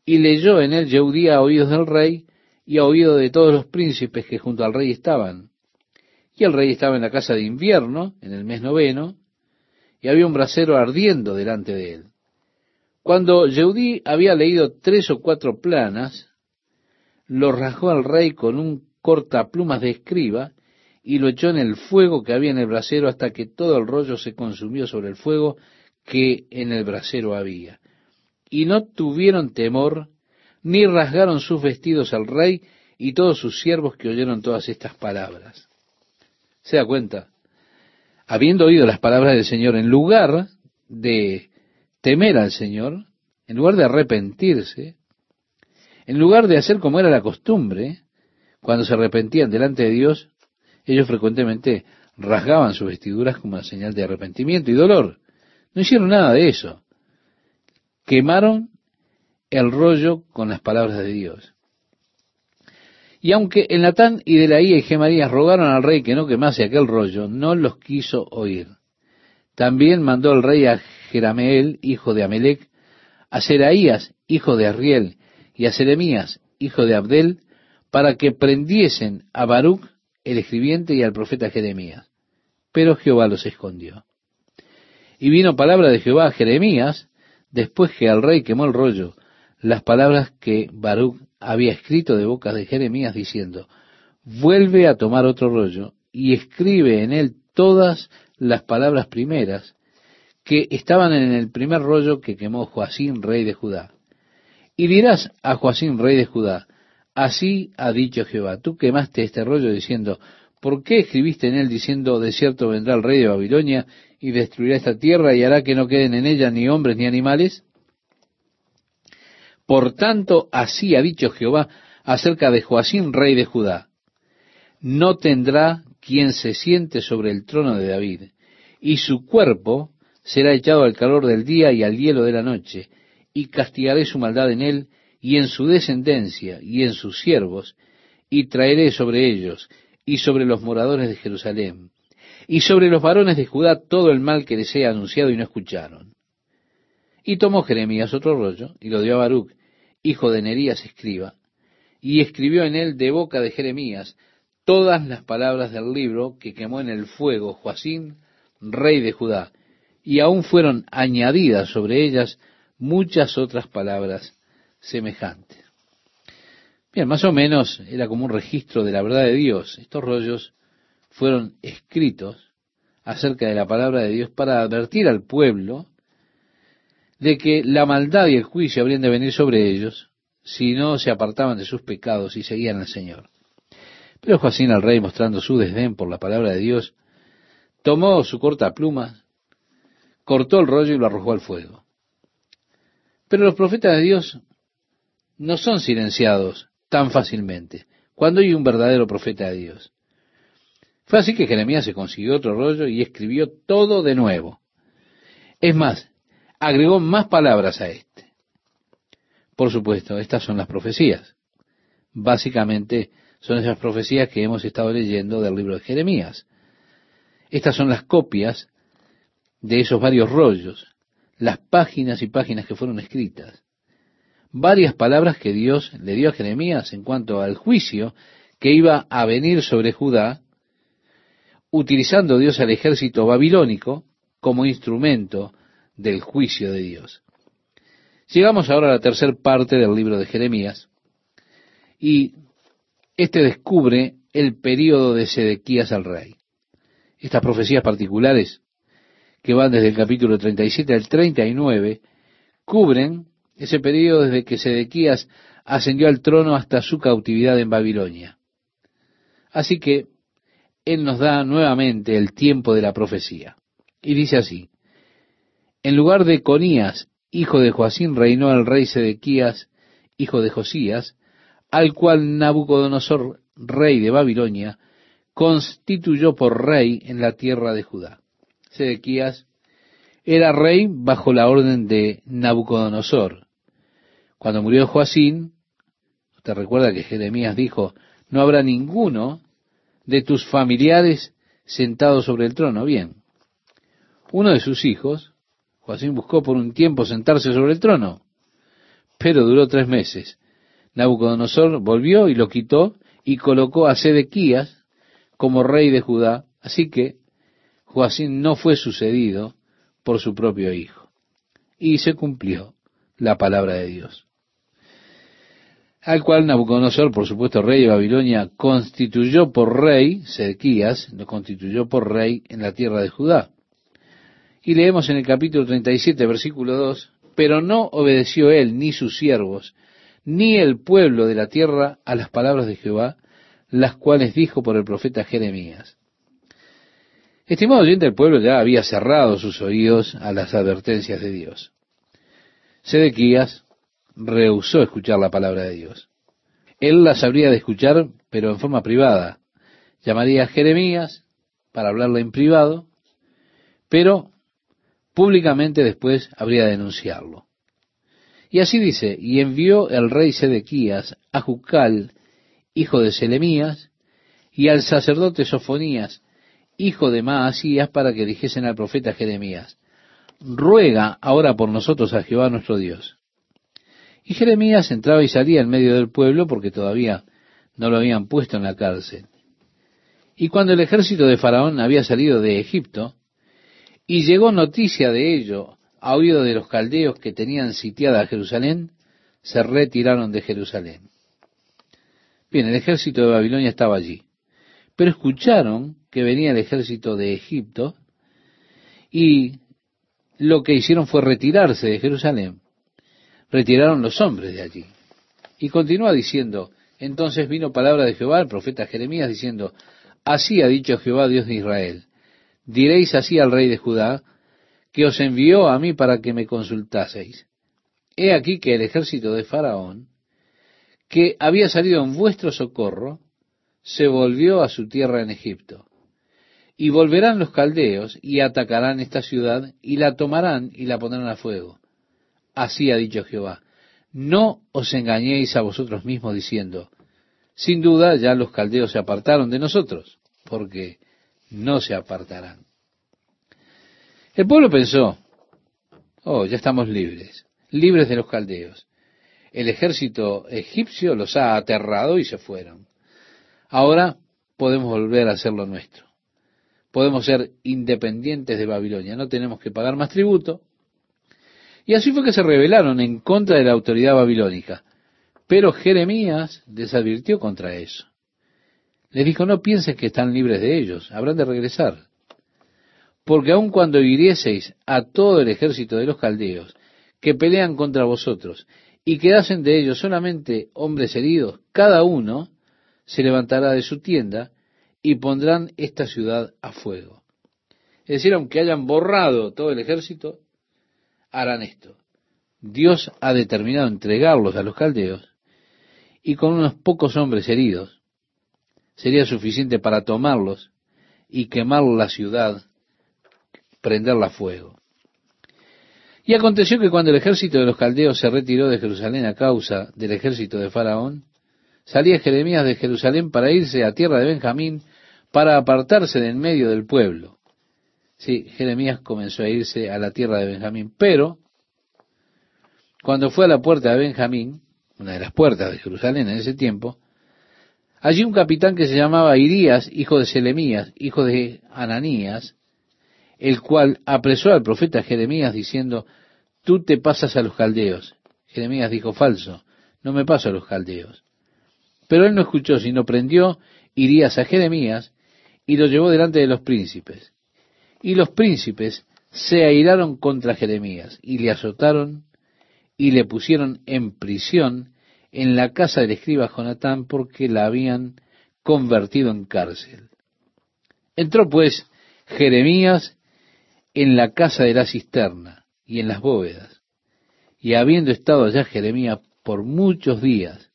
A: y leyó en él Yeudí a oídos del rey y a oído de todos los príncipes que junto al rey estaban. Y el rey estaba en la casa de invierno, en el mes noveno, y había un brasero ardiendo delante de él. Cuando Yeudí había leído tres o cuatro planas, lo rajó al rey con un cortaplumas de escriba y lo echó en el fuego que había en el brasero hasta que todo el rollo se consumió sobre el fuego que en el brasero había. Y no tuvieron temor, ni rasgaron sus vestidos al rey y todos sus siervos que oyeron todas estas palabras. ¿Se da cuenta? Habiendo oído las palabras del Señor, en lugar de temer al Señor, en lugar de arrepentirse, en lugar de hacer como era la costumbre, cuando se arrepentían delante de Dios, ellos frecuentemente rasgaban sus vestiduras como señal de arrepentimiento y dolor. No hicieron nada de eso. Quemaron el rollo con las palabras de Dios. Y aunque el Natán y Delaía y Gemarías rogaron al rey que no quemase aquel rollo, no los quiso oír. También mandó el rey a Jerameel, hijo de Amelec, a Seraías, hijo de Arriel, y a Seremías, hijo de Abdel, para que prendiesen a Baruch, el escribiente, y al profeta Jeremías. Pero Jehová los escondió. Y vino palabra de Jehová a Jeremías, después que al rey quemó el rollo, las palabras que Baruch había escrito de boca de Jeremías, diciendo, vuelve a tomar otro rollo y escribe en él todas las palabras primeras que estaban en el primer rollo que quemó Joacín, rey de Judá. Y dirás a Joacín, rey de Judá, así ha dicho Jehová, tú quemaste este rollo diciendo, ¿por qué escribiste en él diciendo, de cierto vendrá el rey de Babilonia y destruirá esta tierra y hará que no queden en ella ni hombres ni animales? Por tanto, así ha dicho Jehová acerca de Joacín, rey de Judá, no tendrá quien se siente sobre el trono de David, y su cuerpo será echado al calor del día y al hielo de la noche, y castigaré su maldad en él, y en su descendencia, y en sus siervos, y traeré sobre ellos, y sobre los moradores de Jerusalén, y sobre los varones de Judá todo el mal que les he anunciado y no escucharon. Y tomó Jeremías otro rollo, y lo dio a Baruch, hijo de Nerías escriba, y escribió en él de boca de Jeremías todas las palabras del libro que quemó en el fuego Joacín, rey de Judá, y aún fueron añadidas sobre ellas muchas otras palabras semejantes. Bien, más o menos era como un registro de la verdad de Dios. Estos rollos fueron escritos acerca de la palabra de Dios para advertir al pueblo de que la maldad y el juicio habrían de venir sobre ellos si no se apartaban de sus pecados y seguían al Señor. Pero Joacín al rey, mostrando su desdén por la palabra de Dios, tomó su corta pluma, cortó el rollo y lo arrojó al fuego. Pero los profetas de Dios no son silenciados tan fácilmente cuando hay un verdadero profeta de Dios. Fue así que Jeremías se consiguió otro rollo y escribió todo de nuevo. Es más, agregó más palabras a este. Por supuesto, estas son las profecías. Básicamente son esas profecías que hemos estado leyendo del libro de Jeremías. Estas son las copias de esos varios rollos, las páginas y páginas que fueron escritas, varias palabras que Dios le dio a Jeremías en cuanto al juicio que iba a venir sobre Judá, utilizando Dios al ejército babilónico como instrumento del juicio de Dios. Llegamos ahora a la tercera parte del libro de Jeremías y este descubre el período de Sedequías al rey. Estas profecías particulares, que van desde el capítulo 37 al 39, cubren ese período desde que Sedequías ascendió al trono hasta su cautividad en Babilonia. Así que Él nos da nuevamente el tiempo de la profecía. Y dice así, en lugar de Conías, hijo de Joacín, reinó el rey Sedequías, hijo de Josías, al cual Nabucodonosor, rey de Babilonia, constituyó por rey en la tierra de Judá. Sedequías era rey bajo la orden de Nabucodonosor. Cuando murió Joacín, te recuerda que Jeremías dijo, no habrá ninguno de tus familiares sentado sobre el trono. Bien, uno de sus hijos, Joacín buscó por un tiempo sentarse sobre el trono, pero duró tres meses. Nabucodonosor volvió y lo quitó y colocó a Sedequías como rey de Judá, así que Joacín no fue sucedido por su propio hijo. Y se cumplió la palabra de Dios. Al cual Nabucodonosor, por supuesto, rey de Babilonia, constituyó por rey, Sedequías lo constituyó por rey en la tierra de Judá. Y leemos en el capítulo 37, versículo 2, pero no obedeció él ni sus siervos, ni el pueblo de la tierra a las palabras de Jehová, las cuales dijo por el profeta Jeremías. Estimado oyente, el pueblo ya había cerrado sus oídos a las advertencias de Dios. Sedequías rehusó escuchar la palabra de Dios. Él las habría de escuchar, pero en forma privada. Llamaría a Jeremías para hablarle en privado, pero públicamente después habría de denunciarlo. Y así dice, y envió el rey Sedequías a Jucal, hijo de Selemías, y al sacerdote Sofonías, hijo de Maasías, para que dijesen al profeta Jeremías, ruega ahora por nosotros a Jehová nuestro Dios. Y Jeremías entraba y salía en medio del pueblo porque todavía no lo habían puesto en la cárcel. Y cuando el ejército de Faraón había salido de Egipto, y llegó noticia de ello a oído de los caldeos que tenían sitiada Jerusalén, se retiraron de Jerusalén. Bien, el ejército de Babilonia estaba allí, pero escucharon que venía el ejército de Egipto y lo que hicieron fue retirarse de Jerusalén. Retiraron los hombres de allí. Y continúa diciendo, entonces vino palabra de Jehová, el profeta Jeremías, diciendo, así ha dicho Jehová Dios de Israel, diréis así al rey de Judá, que os envió a mí para que me consultaseis. He aquí que el ejército de Faraón, que había salido en vuestro socorro, se volvió a su tierra en Egipto. Y volverán los caldeos y atacarán esta ciudad y la tomarán y la pondrán a fuego. Así ha dicho Jehová. No os engañéis a vosotros mismos diciendo, sin duda ya los caldeos se apartaron de nosotros, porque no se apartarán. El pueblo pensó, oh, ya estamos libres, libres de los caldeos. El ejército egipcio los ha aterrado y se fueron. Ahora podemos volver a hacer lo nuestro. Podemos ser independientes de Babilonia, no tenemos que pagar más tributo. Y así fue que se rebelaron en contra de la autoridad babilónica. Pero Jeremías desadvirtió contra eso. Les dijo, no pienses que están libres de ellos, habrán de regresar. Porque aun cuando hirieseis a todo el ejército de los caldeos que pelean contra vosotros y quedasen de ellos solamente hombres heridos, cada uno se levantará de su tienda y pondrán esta ciudad a fuego. Es decir, aunque hayan borrado todo el ejército, harán esto. Dios ha determinado entregarlos a los caldeos y con unos pocos hombres heridos sería suficiente para tomarlos y quemar la ciudad, prenderla a fuego. Y aconteció que cuando el ejército de los caldeos se retiró de Jerusalén a causa del ejército de Faraón, salía Jeremías de Jerusalén para irse a tierra de Benjamín, para apartarse del medio del pueblo. Sí, Jeremías comenzó a irse a la tierra de Benjamín, pero cuando fue a la puerta de Benjamín, una de las puertas de Jerusalén en ese tiempo, Allí un capitán que se llamaba Irías, hijo de Selemías, hijo de Ananías, el cual apresó al profeta Jeremías diciendo, tú te pasas a los caldeos. Jeremías dijo, falso, no me paso a los caldeos. Pero él no escuchó, sino prendió Irías a Jeremías y lo llevó delante de los príncipes. Y los príncipes se airaron contra Jeremías y le azotaron y le pusieron en prisión en la casa del escriba Jonatán porque la habían convertido en cárcel. Entró pues Jeremías en la casa de la cisterna y en las bóvedas, y habiendo estado allá Jeremías por muchos días,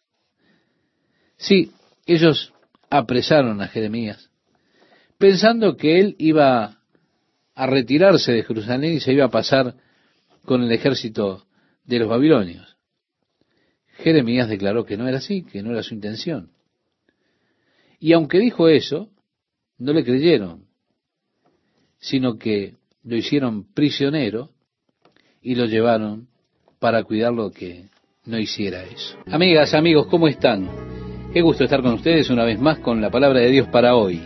A: sí, ellos apresaron a Jeremías, pensando que él iba a retirarse de Jerusalén y se iba a pasar con el ejército de los babilonios. Jeremías declaró que no era así, que no era su intención. Y aunque dijo eso, no le creyeron, sino que lo hicieron prisionero y lo llevaron para cuidarlo que no hiciera eso. Amigas, amigos, ¿cómo están? Qué gusto estar con ustedes una vez más con la palabra de Dios para hoy.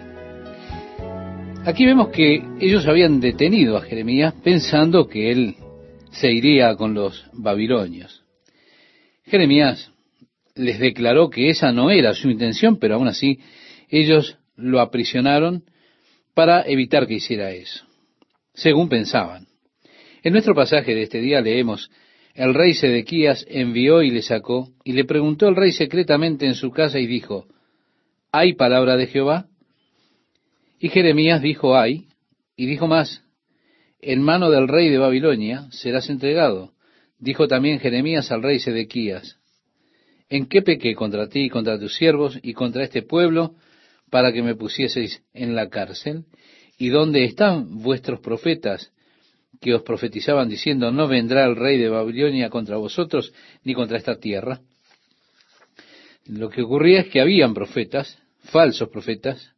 A: Aquí vemos que ellos habían detenido a Jeremías pensando que él se iría con los babilonios. Jeremías les declaró que esa no era su intención, pero aún así ellos lo aprisionaron para evitar que hiciera eso, según pensaban. En nuestro pasaje de este día leemos, el rey Sedequías envió y le sacó, y le preguntó el rey secretamente en su casa y dijo, ¿hay palabra de Jehová? Y Jeremías dijo, hay, y dijo más, en mano del rey de Babilonia serás entregado. Dijo también Jeremías al rey Sedequías, ¿en qué pequé contra ti y contra tus siervos y contra este pueblo para que me pusieseis en la cárcel? ¿Y dónde están vuestros profetas que os profetizaban diciendo, no vendrá el rey de Babilonia contra vosotros ni contra esta tierra? Lo que ocurría es que habían profetas, falsos profetas,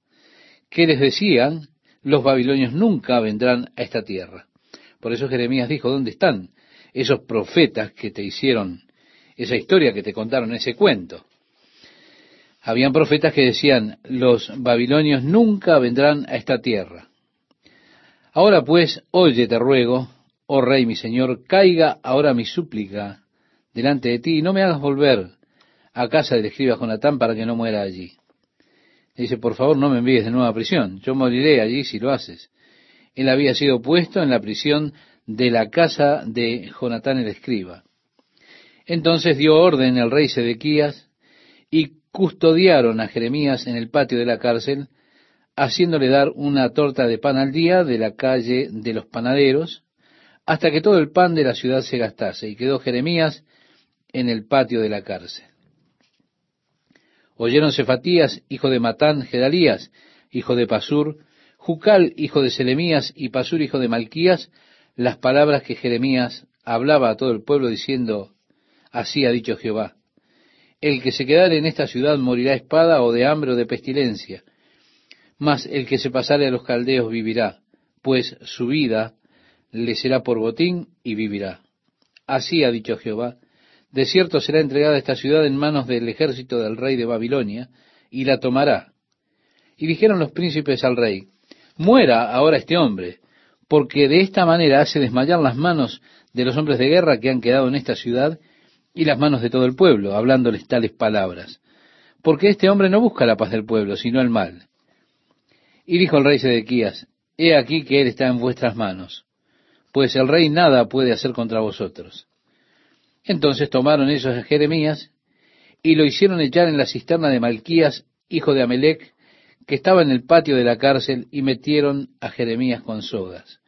A: que les decían, los babilonios nunca vendrán a esta tierra. Por eso Jeremías dijo, ¿dónde están esos profetas que te hicieron esa historia, que te contaron ese cuento? Habían profetas que decían, los babilonios nunca vendrán a esta tierra. Ahora pues, oye, te ruego, oh rey mi señor, caiga ahora mi súplica delante de ti y no me hagas volver a casa del escriba Jonatán para que no muera allí. dice, por favor, no me envíes de nuevo a prisión, yo moriré allí si lo haces. Él había sido puesto en la prisión de la casa de Jonatán el escriba. Entonces dio orden el rey Sedequías y custodiaron a Jeremías en el patio de la cárcel haciéndole dar una torta de pan al día de la calle de los panaderos, hasta que todo el pan de la ciudad se gastase, y quedó Jeremías en el patio de la cárcel. Oyeron Cefatías, hijo de Matán, Gedalías, hijo de Pasur, Jucal, hijo de Selemías, y Pasur, hijo de Malquías, las palabras que Jeremías hablaba a todo el pueblo diciendo, así ha dicho Jehová, el que se quedare en esta ciudad morirá espada o de hambre o de pestilencia, mas el que se pasare a los caldeos vivirá, pues su vida le será por botín y vivirá. Así ha dicho Jehová, de cierto será entregada esta ciudad en manos del ejército del rey de Babilonia, y la tomará. Y dijeron los príncipes al rey, muera ahora este hombre, porque de esta manera hace desmayar las manos de los hombres de guerra que han quedado en esta ciudad y las manos de todo el pueblo, hablándoles tales palabras. Porque este hombre no busca la paz del pueblo, sino el mal. Y dijo el rey Sedequías, He aquí que él está en vuestras manos, pues el rey nada puede hacer contra vosotros. Entonces tomaron ellos a Jeremías y lo hicieron echar en la cisterna de Malquías, hijo de Amelec, que estaba en el patio de la cárcel, y metieron a Jeremías con sogas.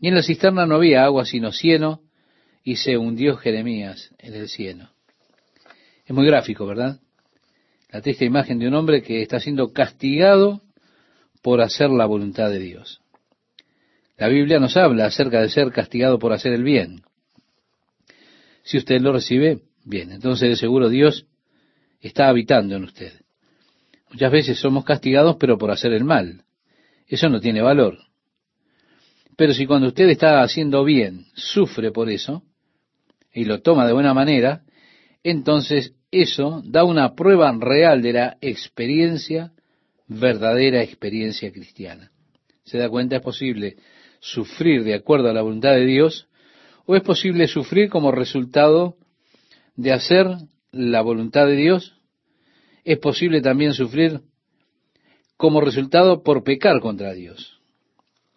A: Y en la cisterna no había agua sino cieno, y se hundió Jeremías en el cieno. Es muy gráfico, ¿verdad? La triste imagen de un hombre que está siendo castigado por hacer la voluntad de Dios. La Biblia nos habla acerca de ser castigado por hacer el bien. Si usted lo recibe, bien, entonces de seguro Dios está habitando en usted. Muchas veces somos castigados pero por hacer el mal. Eso no tiene valor. Pero si cuando usted está haciendo bien sufre por eso y lo toma de buena manera, entonces eso da una prueba real de la experiencia verdadera experiencia cristiana. Se da cuenta, es posible sufrir de acuerdo a la voluntad de Dios, o es posible sufrir como resultado de hacer la voluntad de Dios. Es posible también sufrir como resultado por pecar contra Dios.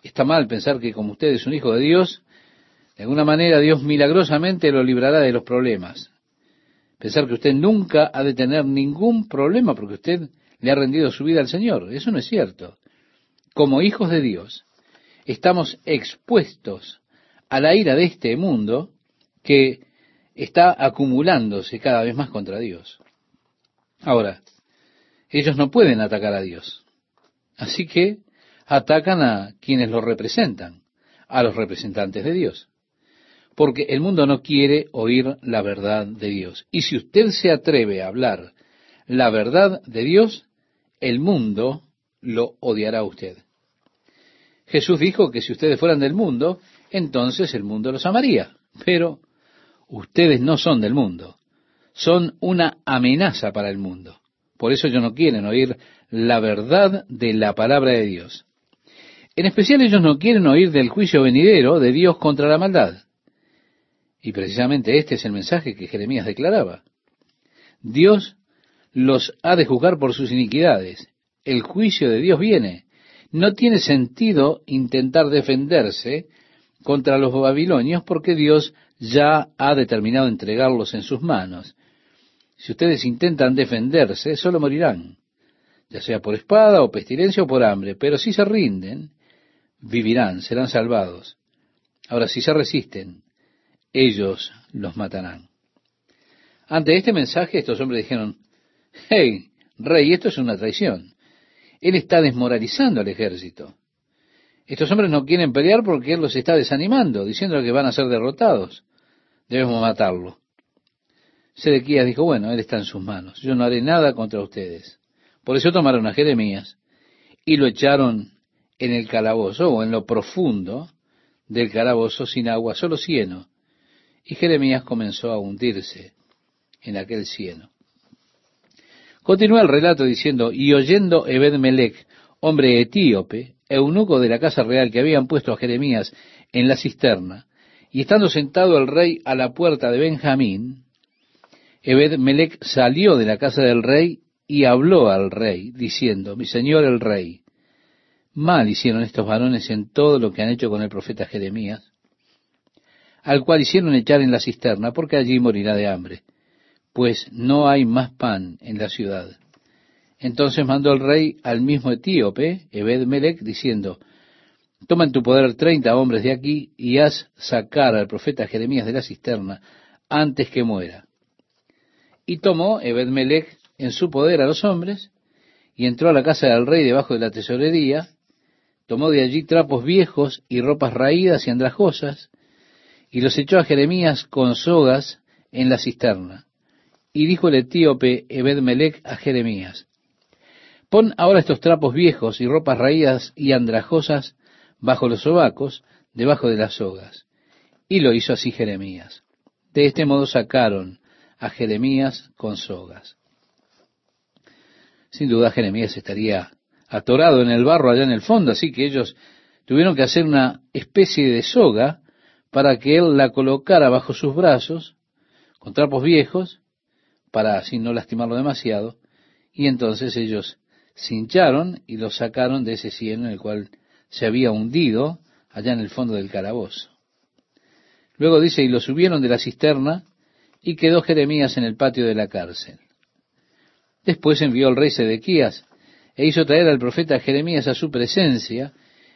A: Está mal pensar que como usted es un hijo de Dios, de alguna manera Dios milagrosamente lo librará de los problemas. Pensar que usted nunca ha de tener ningún problema porque usted le ha rendido su vida al Señor. Eso no es cierto. Como hijos de Dios, estamos expuestos a la ira de este mundo que está acumulándose cada vez más contra Dios. Ahora, ellos no pueden atacar a Dios. Así que atacan a quienes lo representan, a los representantes de Dios. Porque el mundo no quiere oír la verdad de Dios. Y si usted se atreve a hablar la verdad de Dios, el mundo lo odiará a usted. Jesús dijo que si ustedes fueran del mundo, entonces el mundo los amaría. Pero ustedes no son del mundo. Son una amenaza para el mundo. Por eso ellos no quieren oír la verdad de la palabra de Dios. En especial ellos no quieren oír del juicio venidero de Dios contra la maldad. Y precisamente este es el mensaje que Jeremías declaraba. Dios los ha de juzgar por sus iniquidades. El juicio de Dios viene. No tiene sentido intentar defenderse contra los babilonios porque Dios ya ha determinado entregarlos en sus manos. Si ustedes intentan defenderse, solo morirán, ya sea por espada o pestilencia o por hambre, pero si se rinden, vivirán, serán salvados. Ahora, si se resisten, ellos los matarán. Ante este mensaje, estos hombres dijeron, hey, rey, esto es una traición. Él está desmoralizando al ejército. Estos hombres no quieren pelear porque Él los está desanimando, diciendo que van a ser derrotados. Debemos matarlo. Sedequías dijo, bueno, Él está en sus manos. Yo no haré nada contra ustedes. Por eso tomaron a Jeremías y lo echaron en el calabozo o en lo profundo del calabozo sin agua, solo cieno. Y Jeremías comenzó a hundirse en aquel cieno. Continúa el relato diciendo, y oyendo Ebed-Melech, hombre etíope, eunuco de la casa real que habían puesto a Jeremías en la cisterna, y estando sentado el rey a la puerta de Benjamín, Ebed-Melech salió de la casa del rey y habló al rey, diciendo, mi señor el rey, mal hicieron estos varones en todo lo que han hecho con el profeta Jeremías, al cual hicieron echar en la cisterna, porque allí morirá de hambre pues no hay más pan en la ciudad. Entonces mandó el rey al mismo etíope, Ebed Melech, diciendo, Toma en tu poder treinta hombres de aquí y haz sacar al profeta Jeremías de la cisterna antes que muera. Y tomó Ebed Melech en su poder a los hombres y entró a la casa del rey debajo de la tesorería, tomó de allí trapos viejos y ropas raídas y andrajosas, y los echó a Jeremías con sogas en la cisterna. Y dijo el etíope Ebed-Melech a Jeremías, pon ahora estos trapos viejos y ropas raídas y andrajosas bajo los sobacos, debajo de las sogas. Y lo hizo así Jeremías. De este modo sacaron a Jeremías con sogas. Sin duda Jeremías estaría atorado en el barro allá en el fondo, así que ellos tuvieron que hacer una especie de soga para que él la colocara bajo sus brazos, con trapos viejos, para así no lastimarlo demasiado, y entonces ellos se hincharon y lo sacaron de ese cielo en el cual se había hundido allá en el fondo del calabozo. Luego dice, y lo subieron de la cisterna, y quedó Jeremías en el patio de la cárcel. Después envió el rey Sedequías, e hizo traer al profeta Jeremías a su presencia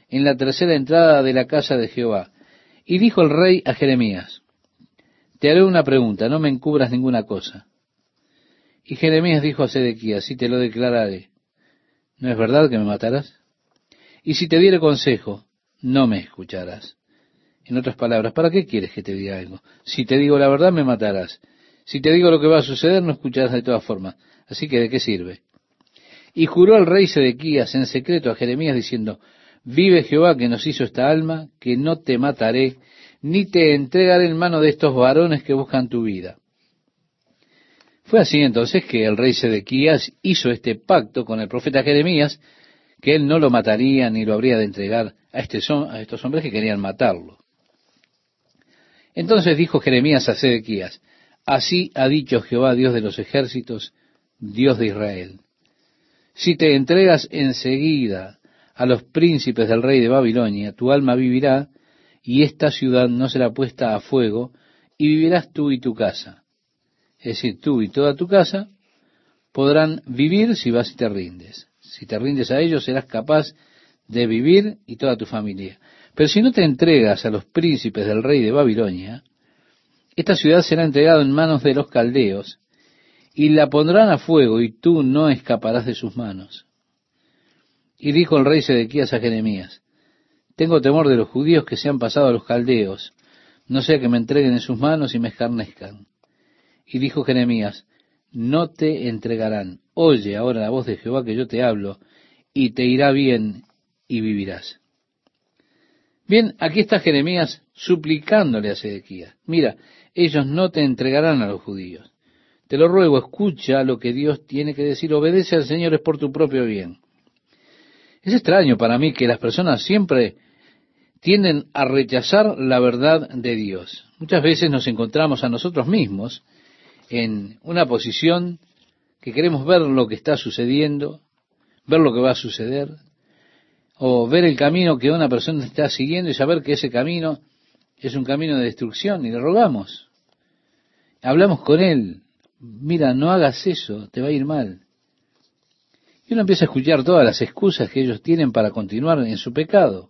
A: en la tercera entrada de la casa de Jehová. Y dijo el rey a Jeremías, Te haré una pregunta, no me encubras ninguna cosa. Y Jeremías dijo a Sedequías, si te lo declararé, ¿no es verdad que me matarás? Y si te diere consejo, no me escucharás. En otras palabras, ¿para qué quieres que te diga algo? Si te digo la verdad, me matarás. Si te digo lo que va a suceder, no escucharás de todas formas. Así que, ¿de qué sirve? Y juró el rey Sedequías en secreto a Jeremías diciendo, Vive Jehová que nos hizo esta alma, que no te mataré, ni te entregaré en mano de estos varones que buscan tu vida. Fue así entonces que el rey Sedequías hizo este pacto con el profeta Jeremías, que él no lo mataría ni lo habría de entregar a, este a estos hombres que querían matarlo. Entonces dijo Jeremías a Sedequías, así ha dicho Jehová, Dios de los ejércitos, Dios de Israel. Si te entregas enseguida a los príncipes del rey de Babilonia, tu alma vivirá, y esta ciudad no será puesta a fuego, y vivirás tú y tu casa. Es decir, tú y toda tu casa podrán vivir si vas y te rindes. Si te rindes a ellos, serás capaz de vivir y toda tu familia. Pero si no te entregas a los príncipes del rey de Babilonia, esta ciudad será entregada en manos de los caldeos, y la pondrán a fuego, y tú no escaparás de sus manos. Y dijo el rey Sedequías a Jeremías, tengo temor de los judíos que se han pasado a los caldeos, no sea que me entreguen en sus manos y me escarnezcan. Y dijo Jeremías, no te entregarán. Oye ahora la voz de Jehová que yo te hablo, y te irá bien y vivirás. Bien, aquí está Jeremías suplicándole a Sedequías. Mira, ellos no te entregarán a los judíos. Te lo ruego, escucha lo que Dios tiene que decir, obedece al Señor, es por tu propio bien. Es extraño para mí que las personas siempre tienden a rechazar la verdad de Dios. Muchas veces nos encontramos a nosotros mismos en una posición que queremos ver lo que está sucediendo, ver lo que va a suceder, o ver el camino que una persona está siguiendo y saber que ese camino es un camino de destrucción y le rogamos. Hablamos con él, mira, no hagas eso, te va a ir mal. Y uno empieza a escuchar todas las excusas que ellos tienen para continuar en su pecado.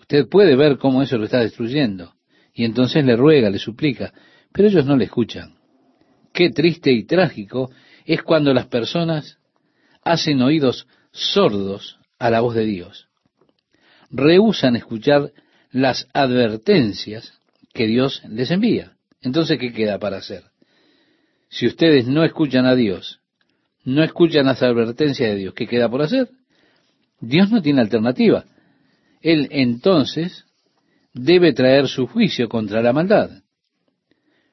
A: Usted puede ver cómo eso lo está destruyendo. Y entonces le ruega, le suplica, pero ellos no le escuchan. Qué triste y trágico es cuando las personas hacen oídos sordos a la voz de Dios. Rehusan escuchar las advertencias que Dios les envía. Entonces, ¿qué queda para hacer? Si ustedes no escuchan a Dios, no escuchan las advertencias de Dios, ¿qué queda por hacer? Dios no tiene alternativa. Él entonces debe traer su juicio contra la maldad.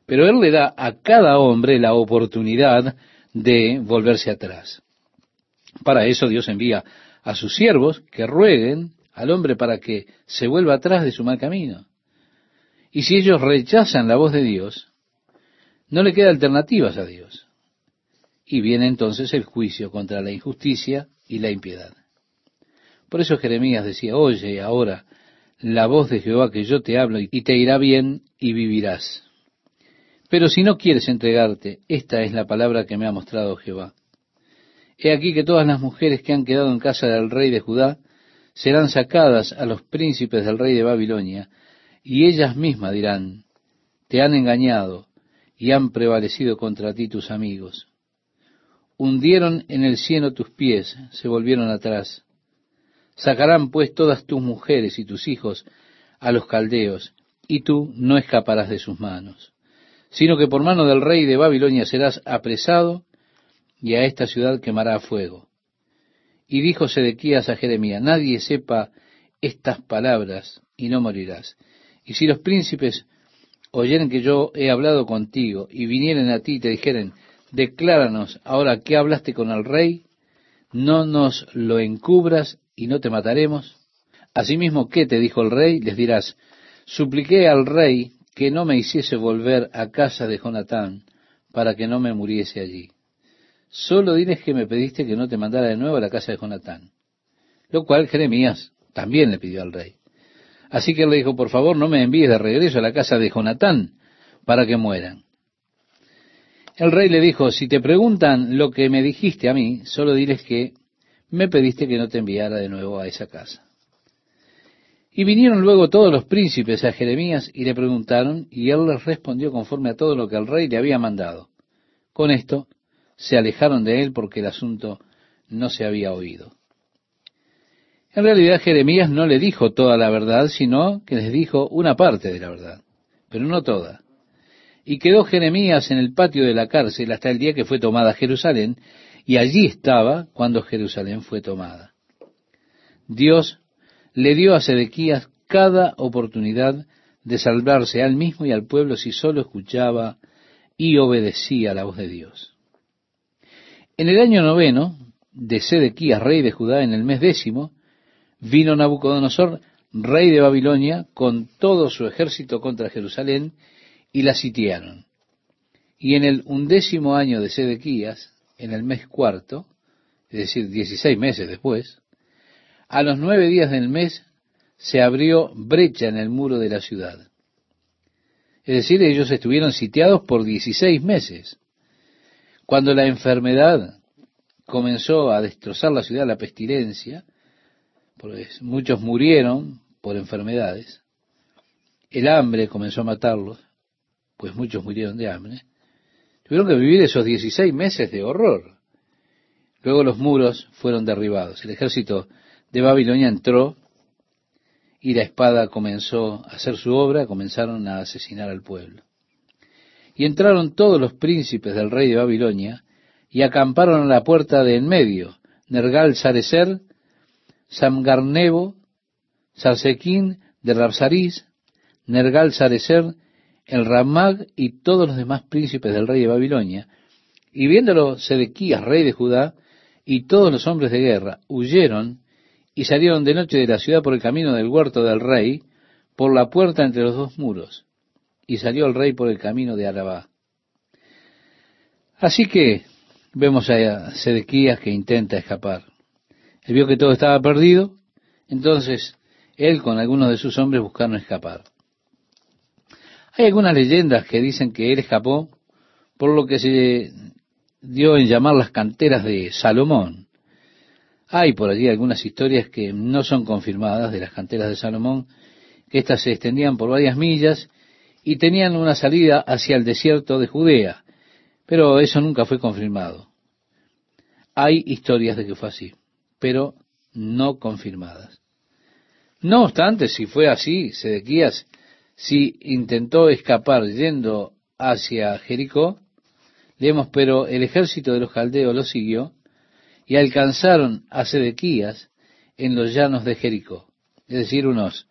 A: Pero Él le da a cada hombre la oportunidad de volverse atrás. Para eso Dios envía a sus siervos que rueguen al hombre para que se vuelva atrás de su mal camino. Y si ellos rechazan la voz de Dios, no le queda alternativas a Dios. Y viene entonces el juicio contra la injusticia y la impiedad. Por eso Jeremías decía, oye ahora la voz de Jehová que yo te hablo y te irá bien y vivirás. Pero si no quieres entregarte, esta es la palabra que me ha mostrado Jehová. He aquí que todas las mujeres que han quedado en casa del rey de Judá serán sacadas a los príncipes del rey de Babilonia, y ellas mismas dirán, te han engañado y han prevalecido contra ti tus amigos. Hundieron en el cieno tus pies, se volvieron atrás. Sacarán pues todas tus mujeres y tus hijos a los caldeos, y tú no escaparás de sus manos, sino que por mano del rey de Babilonia serás apresado, y a esta ciudad quemará fuego. Y dijo Sedequías a Jeremías, nadie sepa estas palabras, y no morirás. Y si los príncipes oyeren que yo he hablado contigo, y vinieren a ti y te dijeren, decláranos ahora qué hablaste con el rey, no nos lo encubras y no te mataremos? Asimismo, ¿qué te dijo el rey? Les dirás, supliqué al rey que no me hiciese volver a casa de Jonatán para que no me muriese allí. Solo diles que me pediste que no te mandara de nuevo a la casa de Jonatán. Lo cual Jeremías también le pidió al rey. Así que él le dijo, por favor, no me envíes de regreso a la casa de Jonatán para que mueran. El rey le dijo, si te preguntan lo que me dijiste a mí, solo diles que me pediste que no te enviara de nuevo a esa casa. Y vinieron luego todos los príncipes a Jeremías y le preguntaron, y él les respondió conforme a todo lo que el rey le había mandado. Con esto se alejaron de él porque el asunto no se había oído. En realidad Jeremías no le dijo toda la verdad, sino que les dijo una parte de la verdad, pero no toda. Y quedó Jeremías en el patio de la cárcel hasta el día que fue tomada Jerusalén, y allí estaba cuando Jerusalén fue tomada. Dios le dio a Sedequías cada oportunidad de salvarse al mismo y al pueblo si solo escuchaba y obedecía la voz de Dios. En el año noveno de Sedequías, rey de Judá, en el mes décimo, vino Nabucodonosor, rey de Babilonia, con todo su ejército contra Jerusalén, y la sitiaron. Y en el undécimo año de Sedequías, en el mes cuarto, es decir, dieciséis meses después, a los nueve días del mes se abrió brecha en el muro de la ciudad. Es decir, ellos estuvieron sitiados por dieciséis meses. Cuando la enfermedad comenzó a destrozar la ciudad, la pestilencia, pues muchos murieron por enfermedades, el hambre comenzó a matarlos, pues muchos murieron de hambre, tuvieron que vivir esos dieciséis meses de horror. Luego los muros fueron derribados, el ejército de Babilonia entró y la espada comenzó a hacer su obra, comenzaron a asesinar al pueblo. Y entraron todos los príncipes del rey de Babilonia y acamparon a la puerta de en medio, Nergal Sarecer, Samgarnebo, Sarsequín de Rapsaris, Nergal Sarecer, el Ramag y todos los demás príncipes del rey de Babilonia, y viéndolo Sedequías, rey de Judá, y todos los hombres de guerra huyeron y salieron de noche de la ciudad por el camino del huerto del rey, por la puerta entre los dos muros, y salió el rey por el camino de Arabá. Así que vemos a Sedequías que intenta escapar. Él vio que todo estaba perdido, entonces él con algunos de sus hombres buscaron escapar. Hay algunas leyendas que dicen que él escapó por lo que se dio en llamar las canteras de Salomón. Hay por allí algunas historias que no son confirmadas de las canteras de Salomón, que éstas se extendían por varias millas y tenían una salida hacia el desierto de Judea, pero eso nunca fue confirmado. Hay historias de que fue así, pero no confirmadas. No obstante, si fue así, Sedequías, si intentó escapar yendo hacia Jericó, leemos, pero el ejército de los caldeos lo siguió y alcanzaron a Sedequías en los llanos de Jericó, es decir, unos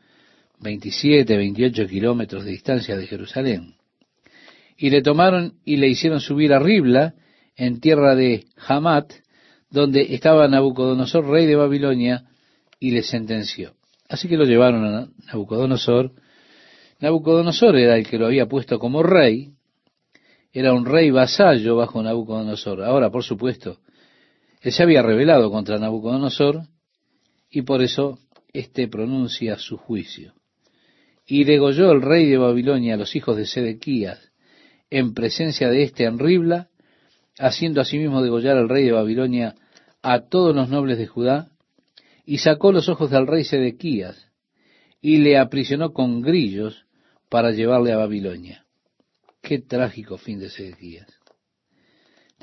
A: 27, 28 kilómetros de distancia de Jerusalén. Y le tomaron y le hicieron subir a Ribla, en tierra de Hamat, donde estaba Nabucodonosor, rey de Babilonia, y le sentenció. Así que lo llevaron a Nabucodonosor. Nabucodonosor era el que lo había puesto como rey, era un rey vasallo bajo Nabucodonosor. Ahora, por supuesto, él se había rebelado contra Nabucodonosor y por eso éste pronuncia su juicio. Y degolló el rey de Babilonia a los hijos de Sedequías en presencia de éste en Ribla, haciendo asimismo degollar al rey de Babilonia a todos los nobles de Judá, y sacó los ojos del rey Sedequías y le aprisionó con grillos para llevarle a Babilonia. Qué trágico fin de Sedequías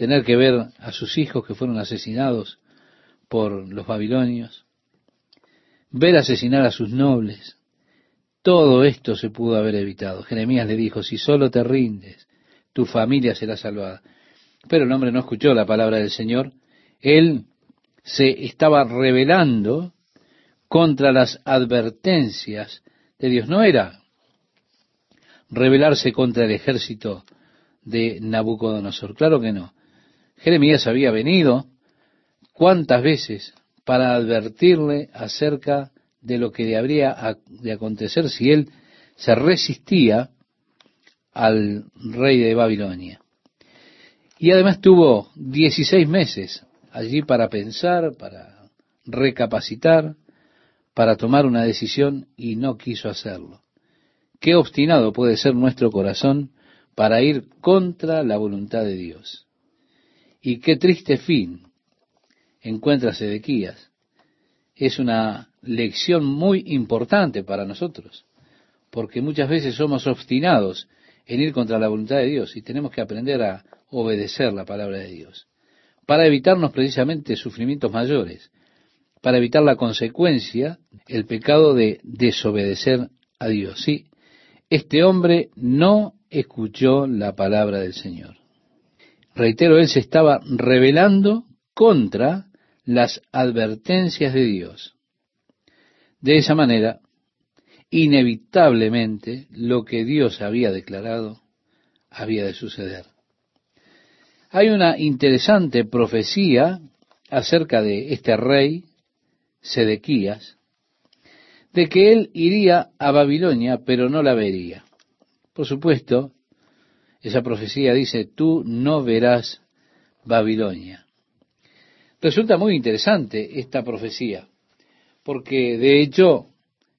A: tener que ver a sus hijos que fueron asesinados por los babilonios, ver asesinar a sus nobles. Todo esto se pudo haber evitado. Jeremías le dijo, si solo te rindes, tu familia será salvada. Pero el hombre no escuchó la palabra del Señor. Él se estaba rebelando contra las advertencias de Dios. No era rebelarse contra el ejército de Nabucodonosor. Claro que no. Jeremías había venido cuántas veces para advertirle acerca de lo que le habría de acontecer si él se resistía al rey de Babilonia. Y además tuvo 16 meses allí para pensar, para recapacitar, para tomar una decisión y no quiso hacerlo. Qué obstinado puede ser nuestro corazón para ir contra la voluntad de Dios. Y qué triste fin encuentra Sedequías. Es una lección muy importante para nosotros, porque muchas veces somos obstinados en ir contra la voluntad de Dios y tenemos que aprender a obedecer la palabra de Dios, para evitarnos precisamente sufrimientos mayores, para evitar la consecuencia, el pecado de desobedecer a Dios. Sí, este hombre no escuchó la palabra del Señor. Reitero, él se estaba rebelando contra las advertencias de Dios. De esa manera, inevitablemente, lo que Dios había declarado había de suceder. Hay una interesante profecía acerca de este rey, Sedequías, de que él iría a Babilonia, pero no la vería. Por supuesto, esa profecía dice, tú no verás Babilonia. Resulta muy interesante esta profecía, porque de hecho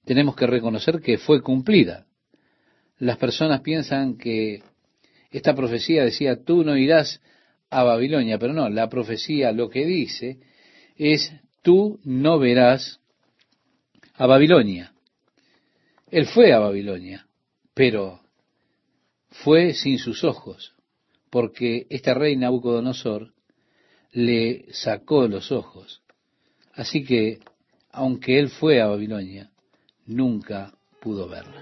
A: tenemos que reconocer que fue cumplida. Las personas piensan que esta profecía decía, tú no irás a Babilonia, pero no, la profecía lo que dice es, tú no verás a Babilonia. Él fue a Babilonia, pero fue sin sus ojos, porque este rey Nabucodonosor le sacó los ojos. Así que, aunque él fue a Babilonia, nunca pudo verla.